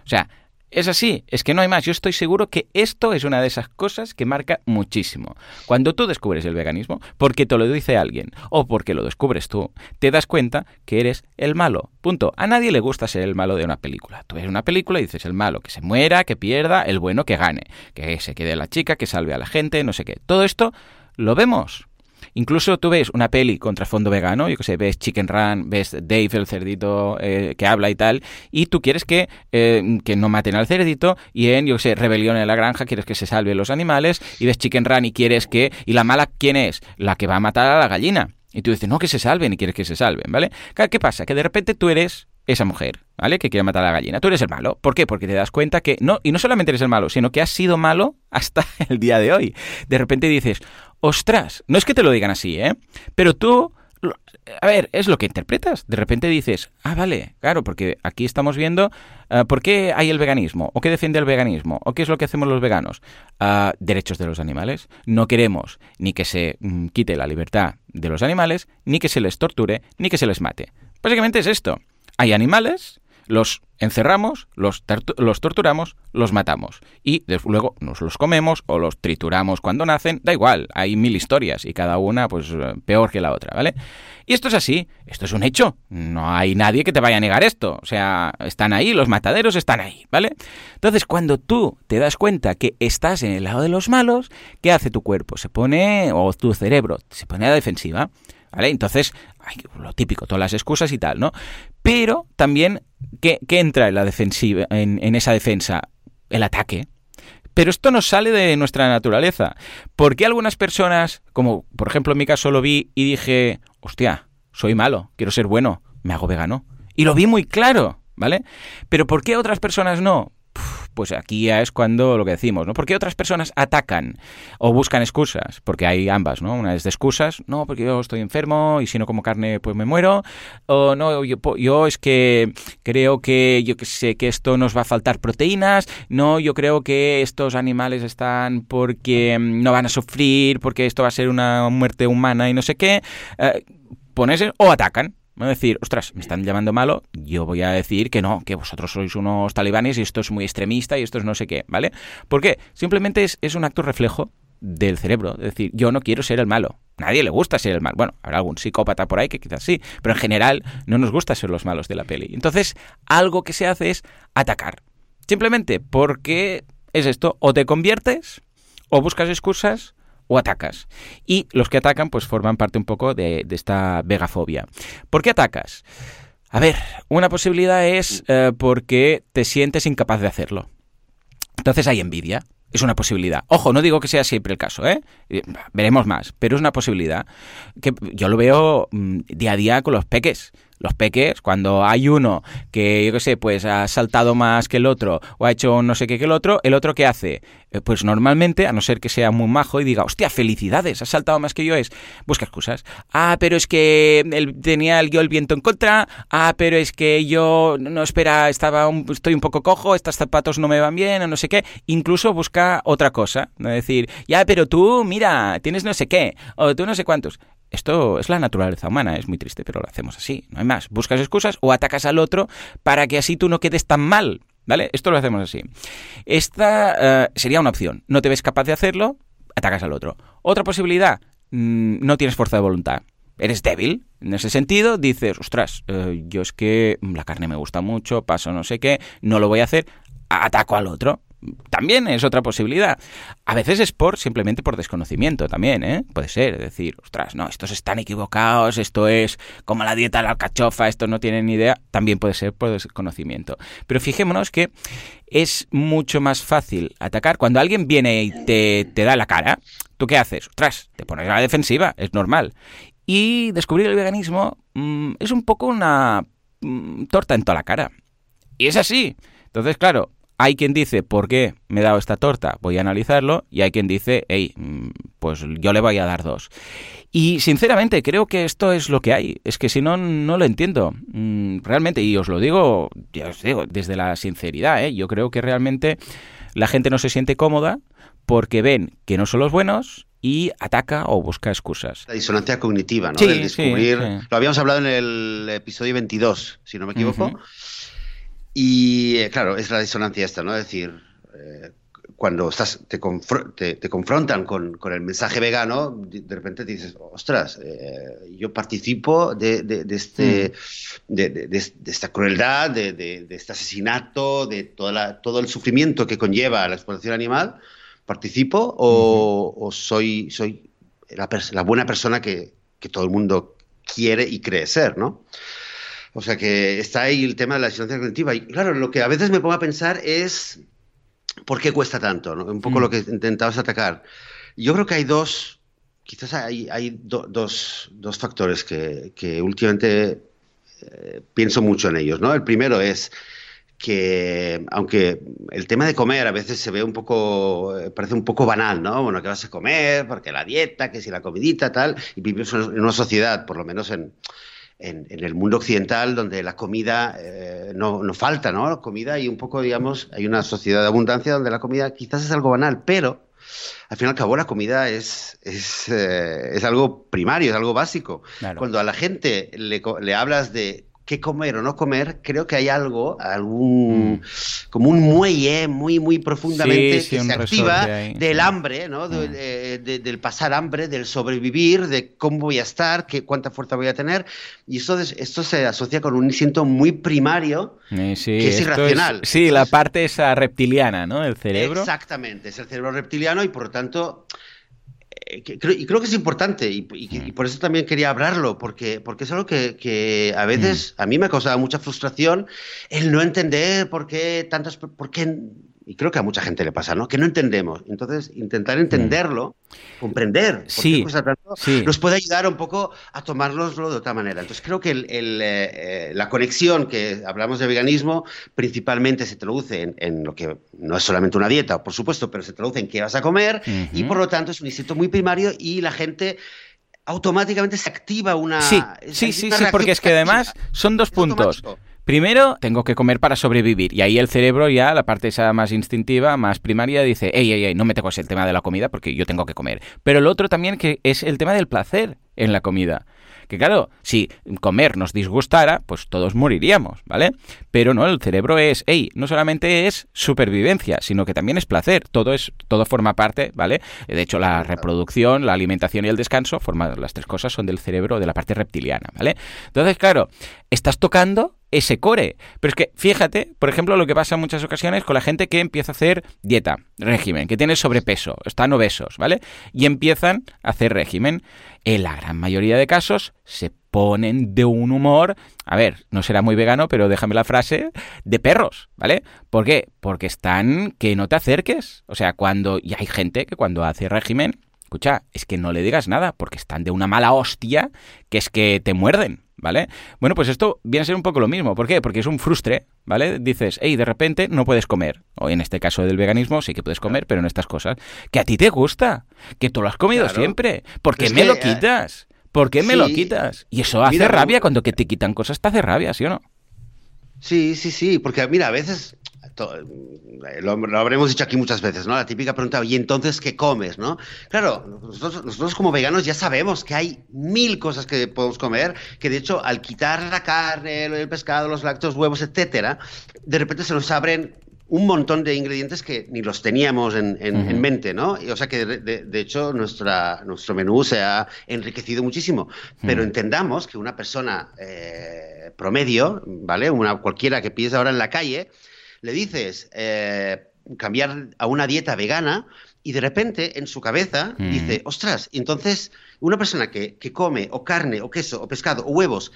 O sea, es así, es que no hay más. Yo estoy seguro que esto es una de esas cosas que marca muchísimo. Cuando tú descubres el veganismo, porque te lo dice alguien o porque lo descubres tú, te das cuenta que eres el malo. Punto. A nadie le gusta ser el malo de una película. Tú ves una película y dices el malo, que se muera, que pierda, el bueno que gane, que se quede la chica, que salve a la gente, no sé qué. Todo esto lo vemos. Incluso tú ves una peli con trasfondo vegano, yo que sé, ves Chicken Run, ves Dave el cerdito eh, que habla y tal, y tú quieres que, eh, que no maten al cerdito, y en, yo que sé, Rebelión en la Granja quieres que se salven los animales, y ves Chicken Run y quieres que... ¿Y la mala quién es? La que va a matar a la gallina. Y tú dices, no, que se salven y quieres que se salven, ¿vale? ¿Qué pasa? Que de repente tú eres esa mujer, ¿vale? Que quiere matar a la gallina. Tú eres el malo. ¿Por qué? Porque te das cuenta que no, y no solamente eres el malo, sino que has sido malo hasta el día de hoy. De repente dices, ostras, no es que te lo digan así, ¿eh? Pero tú, a ver, es lo que interpretas. De repente dices, ah, vale, claro, porque aquí estamos viendo uh, por qué hay el veganismo, o qué defiende el veganismo, o qué es lo que hacemos los veganos. Uh, derechos de los animales. No queremos ni que se mm, quite la libertad de los animales, ni que se les torture, ni que se les mate. Básicamente es esto. Hay animales, los encerramos, los, los, torturamos, los matamos y luego nos los comemos o los trituramos cuando nacen, da igual, hay mil historias y cada una pues peor que la otra, ¿vale? Y esto es así, esto es un hecho, no hay nadie que te vaya a negar esto, o sea, están ahí, los mataderos están ahí, ¿vale? Entonces cuando tú te das cuenta que estás en el lado de los malos, ¿qué hace tu cuerpo? Se pone, o tu cerebro, se pone a la defensiva. ¿Vale? Entonces, lo típico, todas las excusas y tal, ¿no? Pero también, ¿qué, entra en, la defensiva, en, esa defensa? El ataque. Pero esto no sale de nuestra naturaleza. ¿Por qué algunas personas, como por ejemplo en mi caso lo vi y dije, hostia, soy malo, quiero ser bueno, me hago vegano? Y lo vi muy claro, ¿vale? Pero ¿por qué otras personas no? Pues aquí ya es cuando lo que decimos, ¿no? Porque otras personas atacan o buscan excusas, porque hay ambas, ¿no? Una es de excusas, no, porque yo estoy enfermo y si no como carne pues me muero, o no, yo, es que creo que yo sé que esto nos va a faltar proteínas, no, yo creo que estos animales están porque mm, no van a sufrir, porque esto va a ser una muerte humana y no sé qué, eh, pones o atacan, a decir, ostras, me están llamando malo, yo voy a decir que no, que vosotros sois unos talibanes y esto es muy extremista y esto es no sé qué, ¿vale? ¿Por qué? Simplemente es, es un acto reflejo del cerebro. Es decir, yo no quiero ser el malo. Nadie le gusta ser el malo. Bueno, habrá algún psicópata por ahí que quizás sí, pero en general no nos gusta ser los malos de la peli. Entonces, algo que se hace es atacar. Simplemente porque es esto, o te conviertes, o buscas excusas, o atacas. Y los que atacan pues forman parte un poco de, esta vegafobia. ¿Por qué atacas? A ver, una posibilidad es eh, porque te sientes incapaz de hacerlo. Entonces hay envidia. Es una posibilidad. Ojo, no digo que sea siempre el caso, ¿eh? Veremos más, pero es una posibilidad que yo lo veo mm, día a día con los peques los peques, cuando hay uno que, yo qué sé, pues ha saltado más que el otro o ha hecho no sé qué que el otro, ¿el otro qué hace? Eh, pues normalmente, a no ser que sea muy majo y diga, hostia, felicidades, has saltado más que yo, es, busca excusas. Ah, pero es que tenía yo el viento en contra. Ah, pero es que yo, no, espera, estaba estoy un poco cojo, estos zapatos no me van bien o no sé qué. Incluso busca otra cosa, ¿no? decir, ya, pero tú, mira, tienes no sé qué, o tú no sé cuántos. Esto es la naturaleza humana, es muy triste, pero lo hacemos así, no hay más. Buscas excusas o atacas al otro para que así tú no quedes tan mal. ¿vale? Esto lo hacemos así. Esta eh, sería una opción. No te ves capaz de hacerlo, atacas al otro. Otra posibilidad, mm, no tienes fuerza de voluntad. Eres débil. En ese sentido, dices, ostras, eh, yo es que la carne me gusta mucho, paso no sé qué, no lo voy a hacer, ataco al otro también es otra posibilidad. A veces es por simplemente por desconocimiento también, ¿eh? Puede ser, decir, ostras, no, estos están equivocados, esto es como la dieta de la alcachofa, estos no tienen ni idea, también puede ser por desconocimiento. Pero fijémonos que es mucho más fácil atacar cuando alguien viene y te, te da la cara. ¿Tú qué haces? Ostras, te pones a la defensiva, es normal. Y descubrir el veganismo mm, es un poco una mm, torta en toda la cara. Y es así. Entonces, claro, hay quien dice, ¿por qué me he dado esta torta? Voy a analizarlo. Y hay quien dice, hey, mm, pues yo le voy a dar dos. Y sinceramente creo que esto es lo que hay. Es que si no, no lo entiendo. Mm, realmente, y os lo digo, ya os digo, desde la sinceridad, ¿eh? yo creo que realmente la gente no se siente cómoda porque ven que no son los buenos y ataca o busca excusas. La disonancia cognitiva, ¿no? Sí, descubrir... Lo habíamos hablado en el episodio 22, si no me equivoco. Y eh, claro, es la disonancia esta, ¿no? Es decir, eh, cuando estás, te, te, confrontan con, con, el mensaje vegano, de repente dices, ostras, eh, yo participo de, de, este, mm. de, esta crueldad, de, este asesinato, de toda la, todo el sufrimiento que conlleva la explotación animal, ¿participo o, o soy, soy la, la, buena persona que, que todo el mundo quiere y cree ser, ¿no? O sea que está ahí el tema de la disonancia cognitiva. Y claro, lo que a veces me pongo a pensar es por qué cuesta tanto, ¿no? Un poco lo mm. que intentabas atacar. Yo creo que hay dos, quizás hay, hay dos, dos, factores que, que últimamente eh, pienso mucho en ellos, ¿no? El primero es que aunque el tema de comer a veces se ve un poco, eh, parece un poco banal, ¿no? Bueno, ¿qué vas a comer? Porque la dieta, que si la comidita, tal, y vivimos en una sociedad, por lo menos en, en, el mundo occidental donde la comida eh, no, no, falta, ¿no? Comida y un poco, digamos, hay una sociedad de abundancia donde la comida quizás es algo banal, pero al fin y al cabo la comida es, es, eh, es algo primario, es algo básico. Cuando a la gente le, le hablas de qué comer o no comer, creo que hay algo, algún, mm. como un muelle muy, muy profundamente que se activa del hambre, ¿no? Mm. del pasar hambre, del sobrevivir, de cómo voy a estar, qué, cuánta fuerza voy a tener. Y esto, esto se asocia con un instinto muy primario que es irracional. sí, la parte esa reptiliana, ¿no? El cerebro. Exactamente, es el cerebro reptiliano y por lo tanto y creo que es importante y, mm. por eso también quería hablarlo, porque, porque es algo que, a veces mm. a mí me ha causado mucha frustración el no entender por qué tantas, por qué y creo que a mucha gente le pasa, ¿no? Que no entendemos. Entonces, intentar entenderlo, comprender por qué tanto, nos puede ayudar un poco a tomárnoslo de otra manera. Entonces, creo que el, eh, eh, la conexión que hablamos de veganismo principalmente se traduce en, lo que no es solamente una dieta, por supuesto, pero se traduce en qué vas a comer y por lo tanto es un instinto muy primario y la gente automáticamente se activa una... Sí, sí, sí, sí, porque es que además son dos puntos. Primero, tengo que comer para sobrevivir. Y ahí el cerebro ya, la parte esa más instintiva, más primaria, dice, ey, ey, ey, no me toques el tema de la comida porque yo tengo que comer. Pero el otro también que es el tema del placer en la comida. Que claro, si comer nos disgustara, pues todos moriríamos, ¿vale? Pero no, el cerebro es, hey, no solamente es supervivencia, sino que también es placer. Todo es, todo forma parte, ¿vale? De hecho, la reproducción, la alimentación y el descanso, forman, las tres cosas son del cerebro de la parte reptiliana, ¿vale? Entonces, claro, estás tocando ese core. Pero es que, fíjate, por ejemplo, lo que pasa en muchas ocasiones con la gente que empieza a hacer dieta, régimen, que tiene sobrepeso, están obesos, ¿vale? Y empiezan a hacer régimen. En la gran mayoría de casos se ponen de un humor, a ver, no será muy vegano, pero déjame la frase, de perros, ¿vale? ¿Por qué? Porque están que no te acerques. O sea, cuando, y hay gente que cuando hace régimen, escucha, es que no le digas nada, porque están de una mala hostia que es que te muerden, ¿vale? Bueno, pues esto viene a ser un poco lo mismo. ¿Por qué? Porque es un frustre, ¿vale? Dices, hey, de repente no puedes comer. O en este caso del veganismo sí que puedes comer, pero en estas cosas. Que a ti te gusta, que tú lo has comido siempre. ¿Por qué me lo eh, quitas? ¿Por qué me lo quitas? Y eso hace rabia cuando que te quitan cosas, te hace rabia, ¿sí o no? Sí, sí, sí, porque mira, a veces lo, habremos dicho aquí muchas veces, ¿no? La típica pregunta, ¿y entonces qué comes, no? Claro, nosotros, nosotros como veganos ya sabemos que hay mil cosas que podemos comer, que de hecho al quitar la carne, el pescado, los lácteos, huevos, etcétera, de repente se nos abren un montón de ingredientes que ni los teníamos en, mente, ¿no? o sea que de, hecho nuestra, nuestro menú se ha enriquecido muchísimo. Pero entendamos que una persona eh, promedio, ¿vale? Una cualquiera que pides ahora en la calle, le dices eh, cambiar a una dieta vegana y de repente en su cabeza dice, ostras, entonces una persona que, que come o carne o queso o pescado o huevos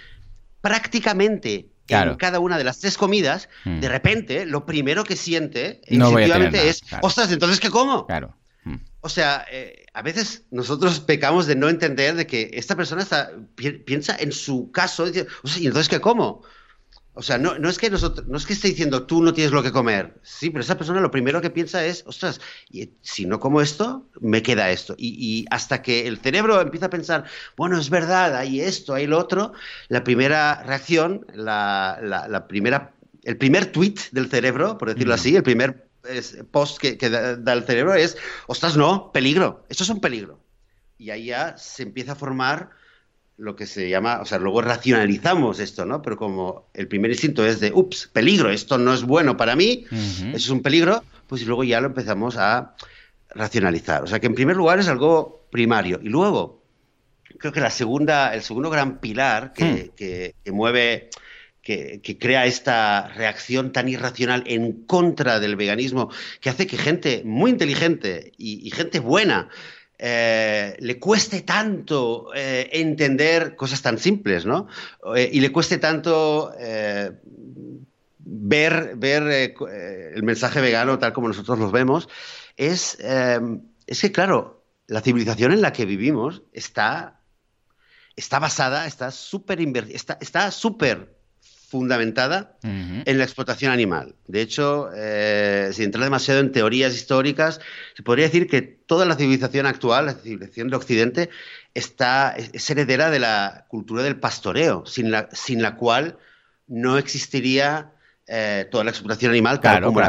prácticamente en cada una de las tres comidas, hmm. de repente lo primero que siente efectivamente es, ostras, entonces ¿qué como? Claro. Hmm. O sea, eh, a veces nosotros pecamos de no entender de que esta persona está, piensa en su caso, ¿y entonces qué como? O sea, no, no, es que nosotros, no es que esté diciendo tú no tienes lo que comer. Sí, pero esa persona lo primero que piensa es, ostras, si no como esto, me queda esto. Y, hasta que el cerebro empieza a pensar, bueno, es verdad, hay esto, hay lo otro, la primera reacción, la, la, primera, el primer tweet del cerebro, por decirlo así, el primer post que, que da el cerebro es, ostras, no, peligro, esto es un peligro. Y ahí ya se empieza a formar lo que se llama, o sea, luego racionalizamos esto, ¿no? Pero como el primer instinto es de, ups, peligro, esto no es bueno para mí, eso es un peligro, pues luego ya lo empezamos a racionalizar. O sea, que en primer lugar es algo primario. Y luego, creo que la segunda, el segundo gran pilar que, hmm. mueve, que, crea esta reacción tan irracional en contra del veganismo, que hace que gente muy inteligente y gente buena eh, le cueste tanto eh, entender cosas tan simples, ¿no? Eh, y le cueste tanto ver, ver el mensaje vegano tal como nosotros los vemos, es, es que, claro, la civilización en la que vivimos está, está basada, está súper está, está súper fundamentada en la explotación animal. De hecho, eh, sin entrar demasiado en teorías históricas, se podría decir que toda la civilización actual, la civilización de Occidente, está, es heredera de la cultura del pastoreo, sin la, sin la cual no existiría eh, toda la explotación animal tal como la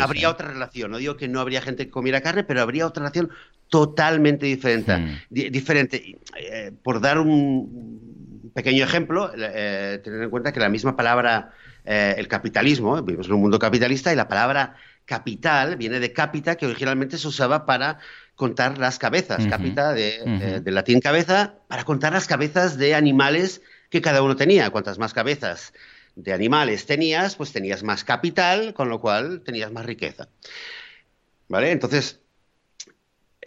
habría otra relación. No digo que no habría gente que comiera carne, pero habría otra relación totalmente diferente. Hmm. diferente. Eh, por dar un, pequeño ejemplo, eh, tener en cuenta que la misma palabra, eh, el capitalismo, vivimos en un mundo capitalista y la palabra capital viene de capita, que originalmente se usaba para contar las cabezas, de, eh, de, latín cabeza, para contar las cabezas de animales que cada uno tenía. Cuantas más cabezas de animales tenías, pues tenías más capital, con lo cual tenías más riqueza. ¿Vale? Entonces,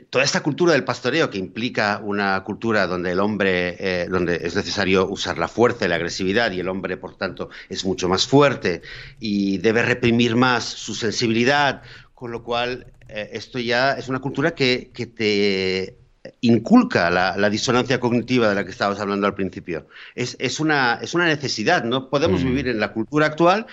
toda esta cultura del pastoreo que implica una cultura donde el hombre, eh, donde es necesario usar la fuerza y la agresividad y el hombre, por tanto, es mucho más fuerte y debe reprimir más su sensibilidad, con lo cual eh, esto ya es una cultura que, te inculca la, disonancia cognitiva de la que estabas hablando al principio. Es, una, es una necesidad, no podemos mm. vivir en la cultura actual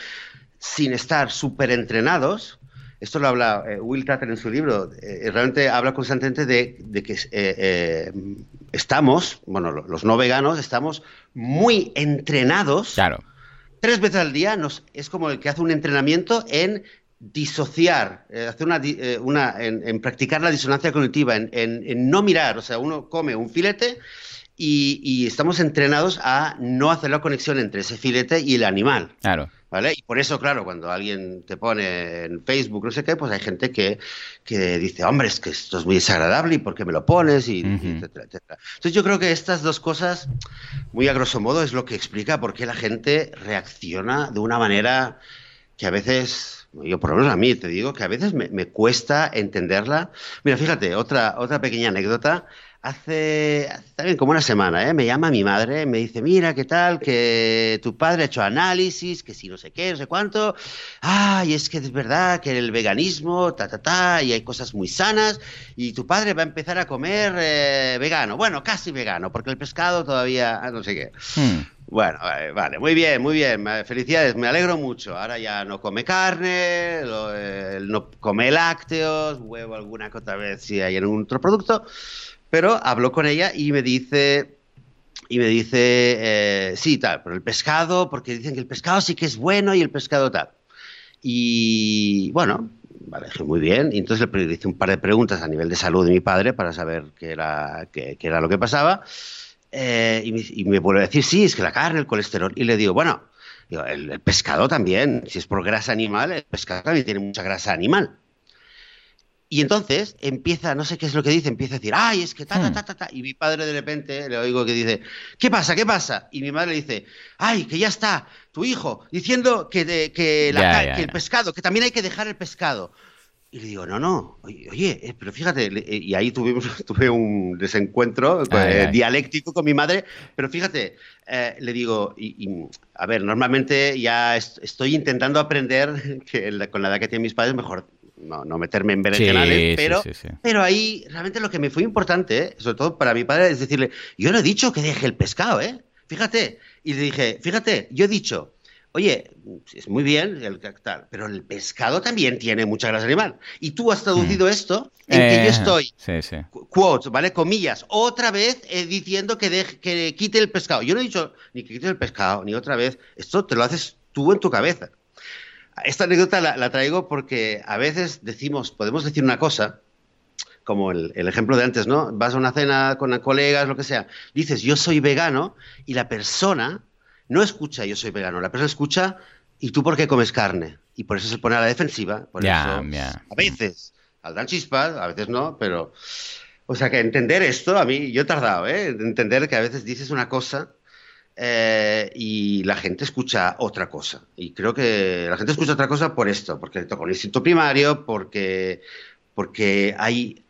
sin estar súper entrenados esto lo habla eh, Will Tucker en su libro, eh, realmente habla constantemente de, que eh, estamos, bueno, los no veganos, estamos muy entrenados. Claro. Tres veces al día nos, es como el que hace un entrenamiento en disociar, hacer una, en, practicar la disonancia cognitiva, en, no mirar, o sea, uno come un filete y, y, estamos entrenados a no hacer la conexión entre ese filete y el animal. Claro. ¿Vale? Y por eso, claro, cuando alguien te pone en Facebook, no sé qué, pues hay gente que, que dice, hombre, es que esto es muy desagradable y por qué me lo pones, y, etcétera, etcétera. Entonces yo creo que estas dos cosas, muy a grosso modo, es lo que explica por qué la gente reacciona de una manera que a veces, yo por lo menos a mí te digo, que a veces me, me cuesta entenderla. Mira, fíjate, otra, otra pequeña anécdota hace, también como una semana, ¿eh? me llama mi madre, me dice, mira, ¿qué tal? Que tu padre ha hecho análisis, que si no sé qué, no sé cuánto. Ay, es que es verdad que el veganismo, ta, ta, ta, y hay cosas muy sanas, y tu padre va a empezar a comer eh, vegano. Bueno, casi vegano, porque el pescado todavía, no sé qué. Hmm. Bueno, vale, muy bien, muy bien. Felicidades, me alegro mucho. Ahora ya no come carne, eh, no come lácteos, huevo alguna que otra vez si hay algún otro producto. Pero habló con ella y me dice, y me dice, eh, sí, tal, pero el pescado, porque dicen que el pescado sí que es bueno y el pescado tal. Y bueno, vale, muy bien. Y entonces le hice un par de preguntas a nivel de salud de mi padre para saber qué era, qué, era lo que pasaba. Eh, y, me, vuelve a decir, sí, es que la carne, el colesterol. Y le digo, bueno, el, pescado también, si es por grasa animal, el pescado también tiene mucha grasa animal. Y entonces empieza, no sé qué es lo que dice, empieza a decir, ay, es que ta, ta, hmm. ta, ta, ta. Y mi padre de repente le oigo que dice, ¿qué pasa? ¿Qué pasa? Y mi madre le dice, ay, que ya está tu hijo diciendo que, que, que el pescado, que también hay que dejar el pescado. Y le digo, no, no, oye, eh, pero fíjate, eh, y ahí tuvimos, tuve un desencuentro eh, dialéctico con mi madre, pero fíjate, le digo, y, a ver, normalmente ya estoy intentando aprender que con la edad que tienen mis padres, mejor no, no meterme en berenjenales, pero, pero ahí realmente lo que me fue importante, sobre todo para mi padre, es decirle, yo no he dicho que deje el pescado, ¿eh? Fíjate, y le dije, fíjate, yo he dicho, oye, es muy bien el tal, pero el pescado también tiene mucha grasa animal. Y tú has traducido mm. esto en que yo eh, estoy, sí, quotes, ¿vale? Comillas, otra vez eh, diciendo que, que quite el pescado. Yo no he dicho ni que quite el pescado, ni otra vez. Esto te lo haces tú en tu cabeza. Esta anécdota la, traigo porque a veces decimos, podemos decir una cosa, como el, ejemplo de antes, ¿no? Vas a una cena con colegas, lo que sea, dices yo soy vegano y la persona no escucha yo soy vegano, la persona escucha ¿y tú por qué comes carne? Y por eso se pone a la defensiva, por eso a veces dan chispas, a veces no, pero... O sea que entender esto, a mí, yo he tardado, ¿eh? Entender que a veces dices una cosa eh, y la gente escucha otra cosa. Y creo que la gente escucha otra cosa por esto, porque toca un instinto primario, porque, porque hay,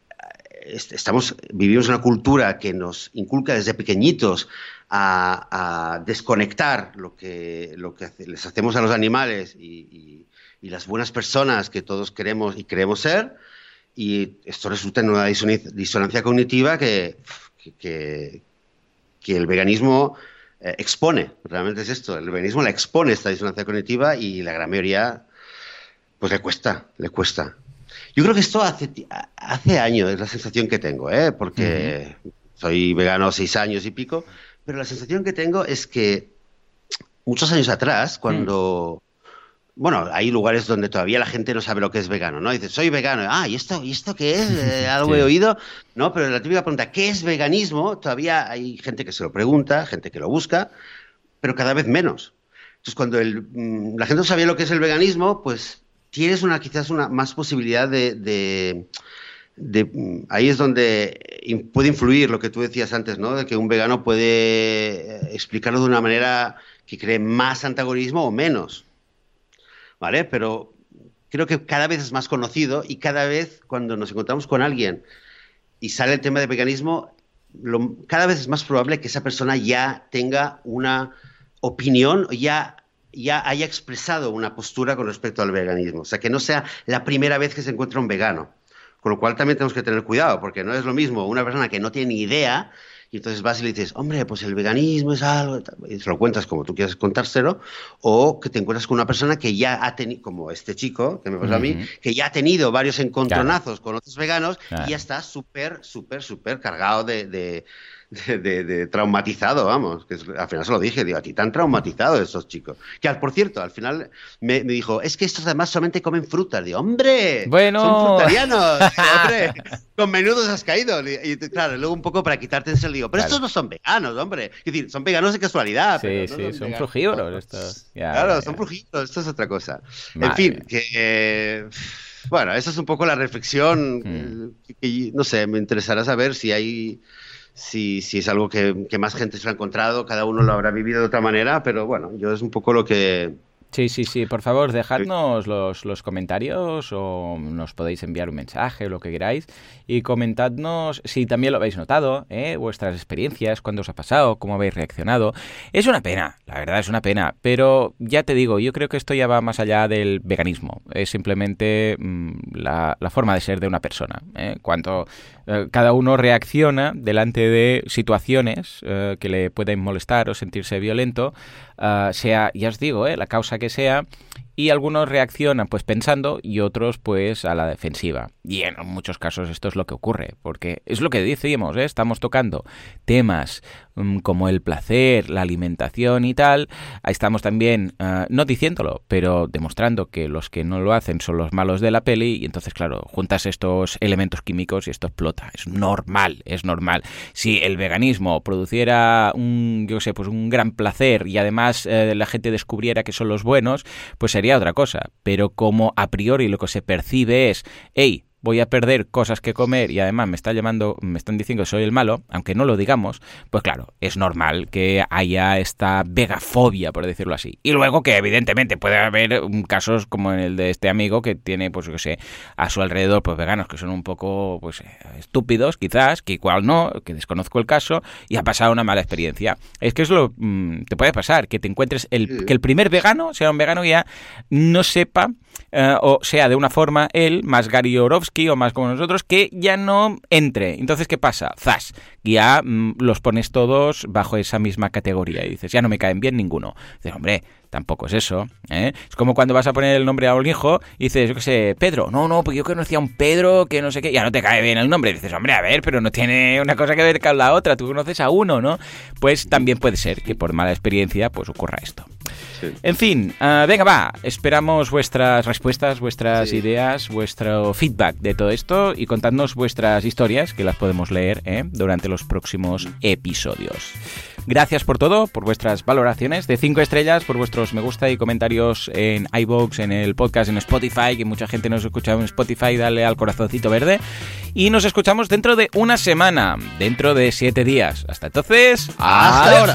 estamos, vivimos una cultura que nos inculca desde pequeñitos a, desconectar lo que, lo que les hacemos a los animales y, las buenas personas que todos queremos y queremos ser. Y esto resulta en una disonancia cognitiva que, que, que el veganismo eh, expone, realmente es esto, el veganismo la expone esta disonancia cognitiva y la gran mayoría pues le cuesta, le cuesta. Yo creo que esto hace, hace años, es la sensación que tengo, ¿eh? porque soy vegano seis años y pico, pero la sensación que tengo es que muchos años atrás, cuando bueno, hay lugares donde todavía la gente no sabe lo que es vegano, ¿no? Dice, soy vegano. Ah, ¿y esto, ¿y esto qué es? Eh, ¿Algo he oído? No, pero la típica pregunta, ¿qué es veganismo? Todavía hay gente que se lo pregunta, gente que lo busca, pero cada vez menos. Entonces, cuando mm, la gente no sabía lo que es el veganismo, pues tienes una quizás una más posibilidad de, mm, ahí es donde puede influir lo que tú decías antes, ¿no? De que un vegano puede eh, explicarlo de una manera que cree más antagonismo o menos. ¿Vale? Pero creo que cada vez es más conocido y cada vez cuando nos encontramos con alguien y sale el tema del veganismo, cada vez es más probable que esa persona ya tenga una opinión ya, ya haya expresado una postura con respecto al veganismo. O sea, que no sea la primera vez que se encuentra un vegano. Con lo cual también tenemos que tener cuidado, porque no es lo mismo una persona que no tiene ni idea y entonces vas y le dices, hombre, pues el veganismo es algo, y se lo cuentas como tú quieras contárselo, o que te encuentras con una persona que ya ha tenido, como este chico, que me pasa a mí, que ya ha tenido varios encontronazos con otros veganos y ya está súper, súper, súper cargado de de, traumatizado, vamos, que al final se lo dije, digo, a ti tan traumatizado esos chicos. Que por cierto, al final me, dijo, es que estos además solamente comen frutas. Digo, hombre, bueno. son frutarianos, hombre, con menudos has caído. Y, claro, luego un poco para quitarte ese digo, pero estos no son veganos, hombre. Es decir, son veganos de casualidad. Sí, sí, son, frugívoros estos. claro, son frugívoros, esto es otra cosa. En fin, que... bueno, esa es un poco la reflexión. Hmm. que, no sé, me interesará saber si hay si, si es algo que, que, más gente se ha encontrado, cada uno lo habrá vivido de otra manera, pero bueno, yo es un poco lo que, Sí, sí, sí. Por favor, dejadnos los, los, comentarios o nos podéis enviar un mensaje o lo que queráis y comentadnos si también lo habéis notado, ¿eh? vuestras experiencias, cuándo os ha pasado, cómo habéis reaccionado. Es una pena, la verdad es una pena, pero ya te digo, yo creo que esto ya va más allá del veganismo. Es simplemente mm, la, la, forma de ser de una persona. ¿eh? Cuando eh, cada uno reacciona delante de situaciones eh, que le pueden molestar o sentirse violento, sea, ya os digo, la causa que sea, y algunos reaccionan pues pensando y otros pues a la defensiva. Y en muchos casos esto es lo que ocurre, porque es lo que decíamos, ¿eh? estamos tocando temas mm, como el placer, la alimentación y tal, estamos también, ah, no diciéndolo, pero demostrando que los que no lo hacen son los malos de la peli y entonces claro, juntas estos elementos químicos y esto explota, es normal, es normal. Si el veganismo produciera un, yo sé, pues un gran placer y además eh, la gente descubriera que son los buenos, pues sería otra cosa, pero como a priori lo que se percibe es, hey, voy a perder cosas que comer y además me está llamando, me están diciendo que soy el malo, aunque no lo digamos, pues claro, es normal que haya esta vegafobia, por decirlo así. Y luego que evidentemente puede haber casos como en el de este amigo que tiene, pues yo sé, a su alrededor, pues veganos que son un poco, pues estúpidos, quizás, que igual no, que desconozco el caso y ha pasado una mala experiencia. Es que es lo, mm, te puede pasar, que te encuentres el, que el primer vegano sea un vegano que ya no sepa eh, o sea de una forma él, más Gary O más como nosotros, que ya no entre. Entonces, ¿qué pasa? Zas, ya mm, los pones todos bajo esa misma categoría y dices, ya no me caen bien ninguno. Dices, hombre, tampoco es eso. ¿eh? Es como cuando vas a poner el nombre a un hijo y dices, yo qué sé, Pedro. No, no, porque yo conocía a un Pedro que no sé qué, ya no te cae bien el nombre. dices, hombre, a ver, pero no tiene una cosa que ver con la otra, tú conoces a uno, ¿no? Pues también puede ser que por mala experiencia pues ocurra esto. En fin, ah, venga, va, esperamos vuestras respuestas, vuestras ideas, vuestro feedback de todo esto y contadnos vuestras historias que las podemos leer ¿eh? durante los próximos episodios. Gracias por todo, por vuestras valoraciones de 5 estrellas, por vuestros me gusta y comentarios en iBox, en el podcast, en Spotify, que mucha gente nos escucha en Spotify, dale al corazoncito verde. Y nos escuchamos dentro de una semana, dentro de 7 días. Hasta entonces, hasta ahora.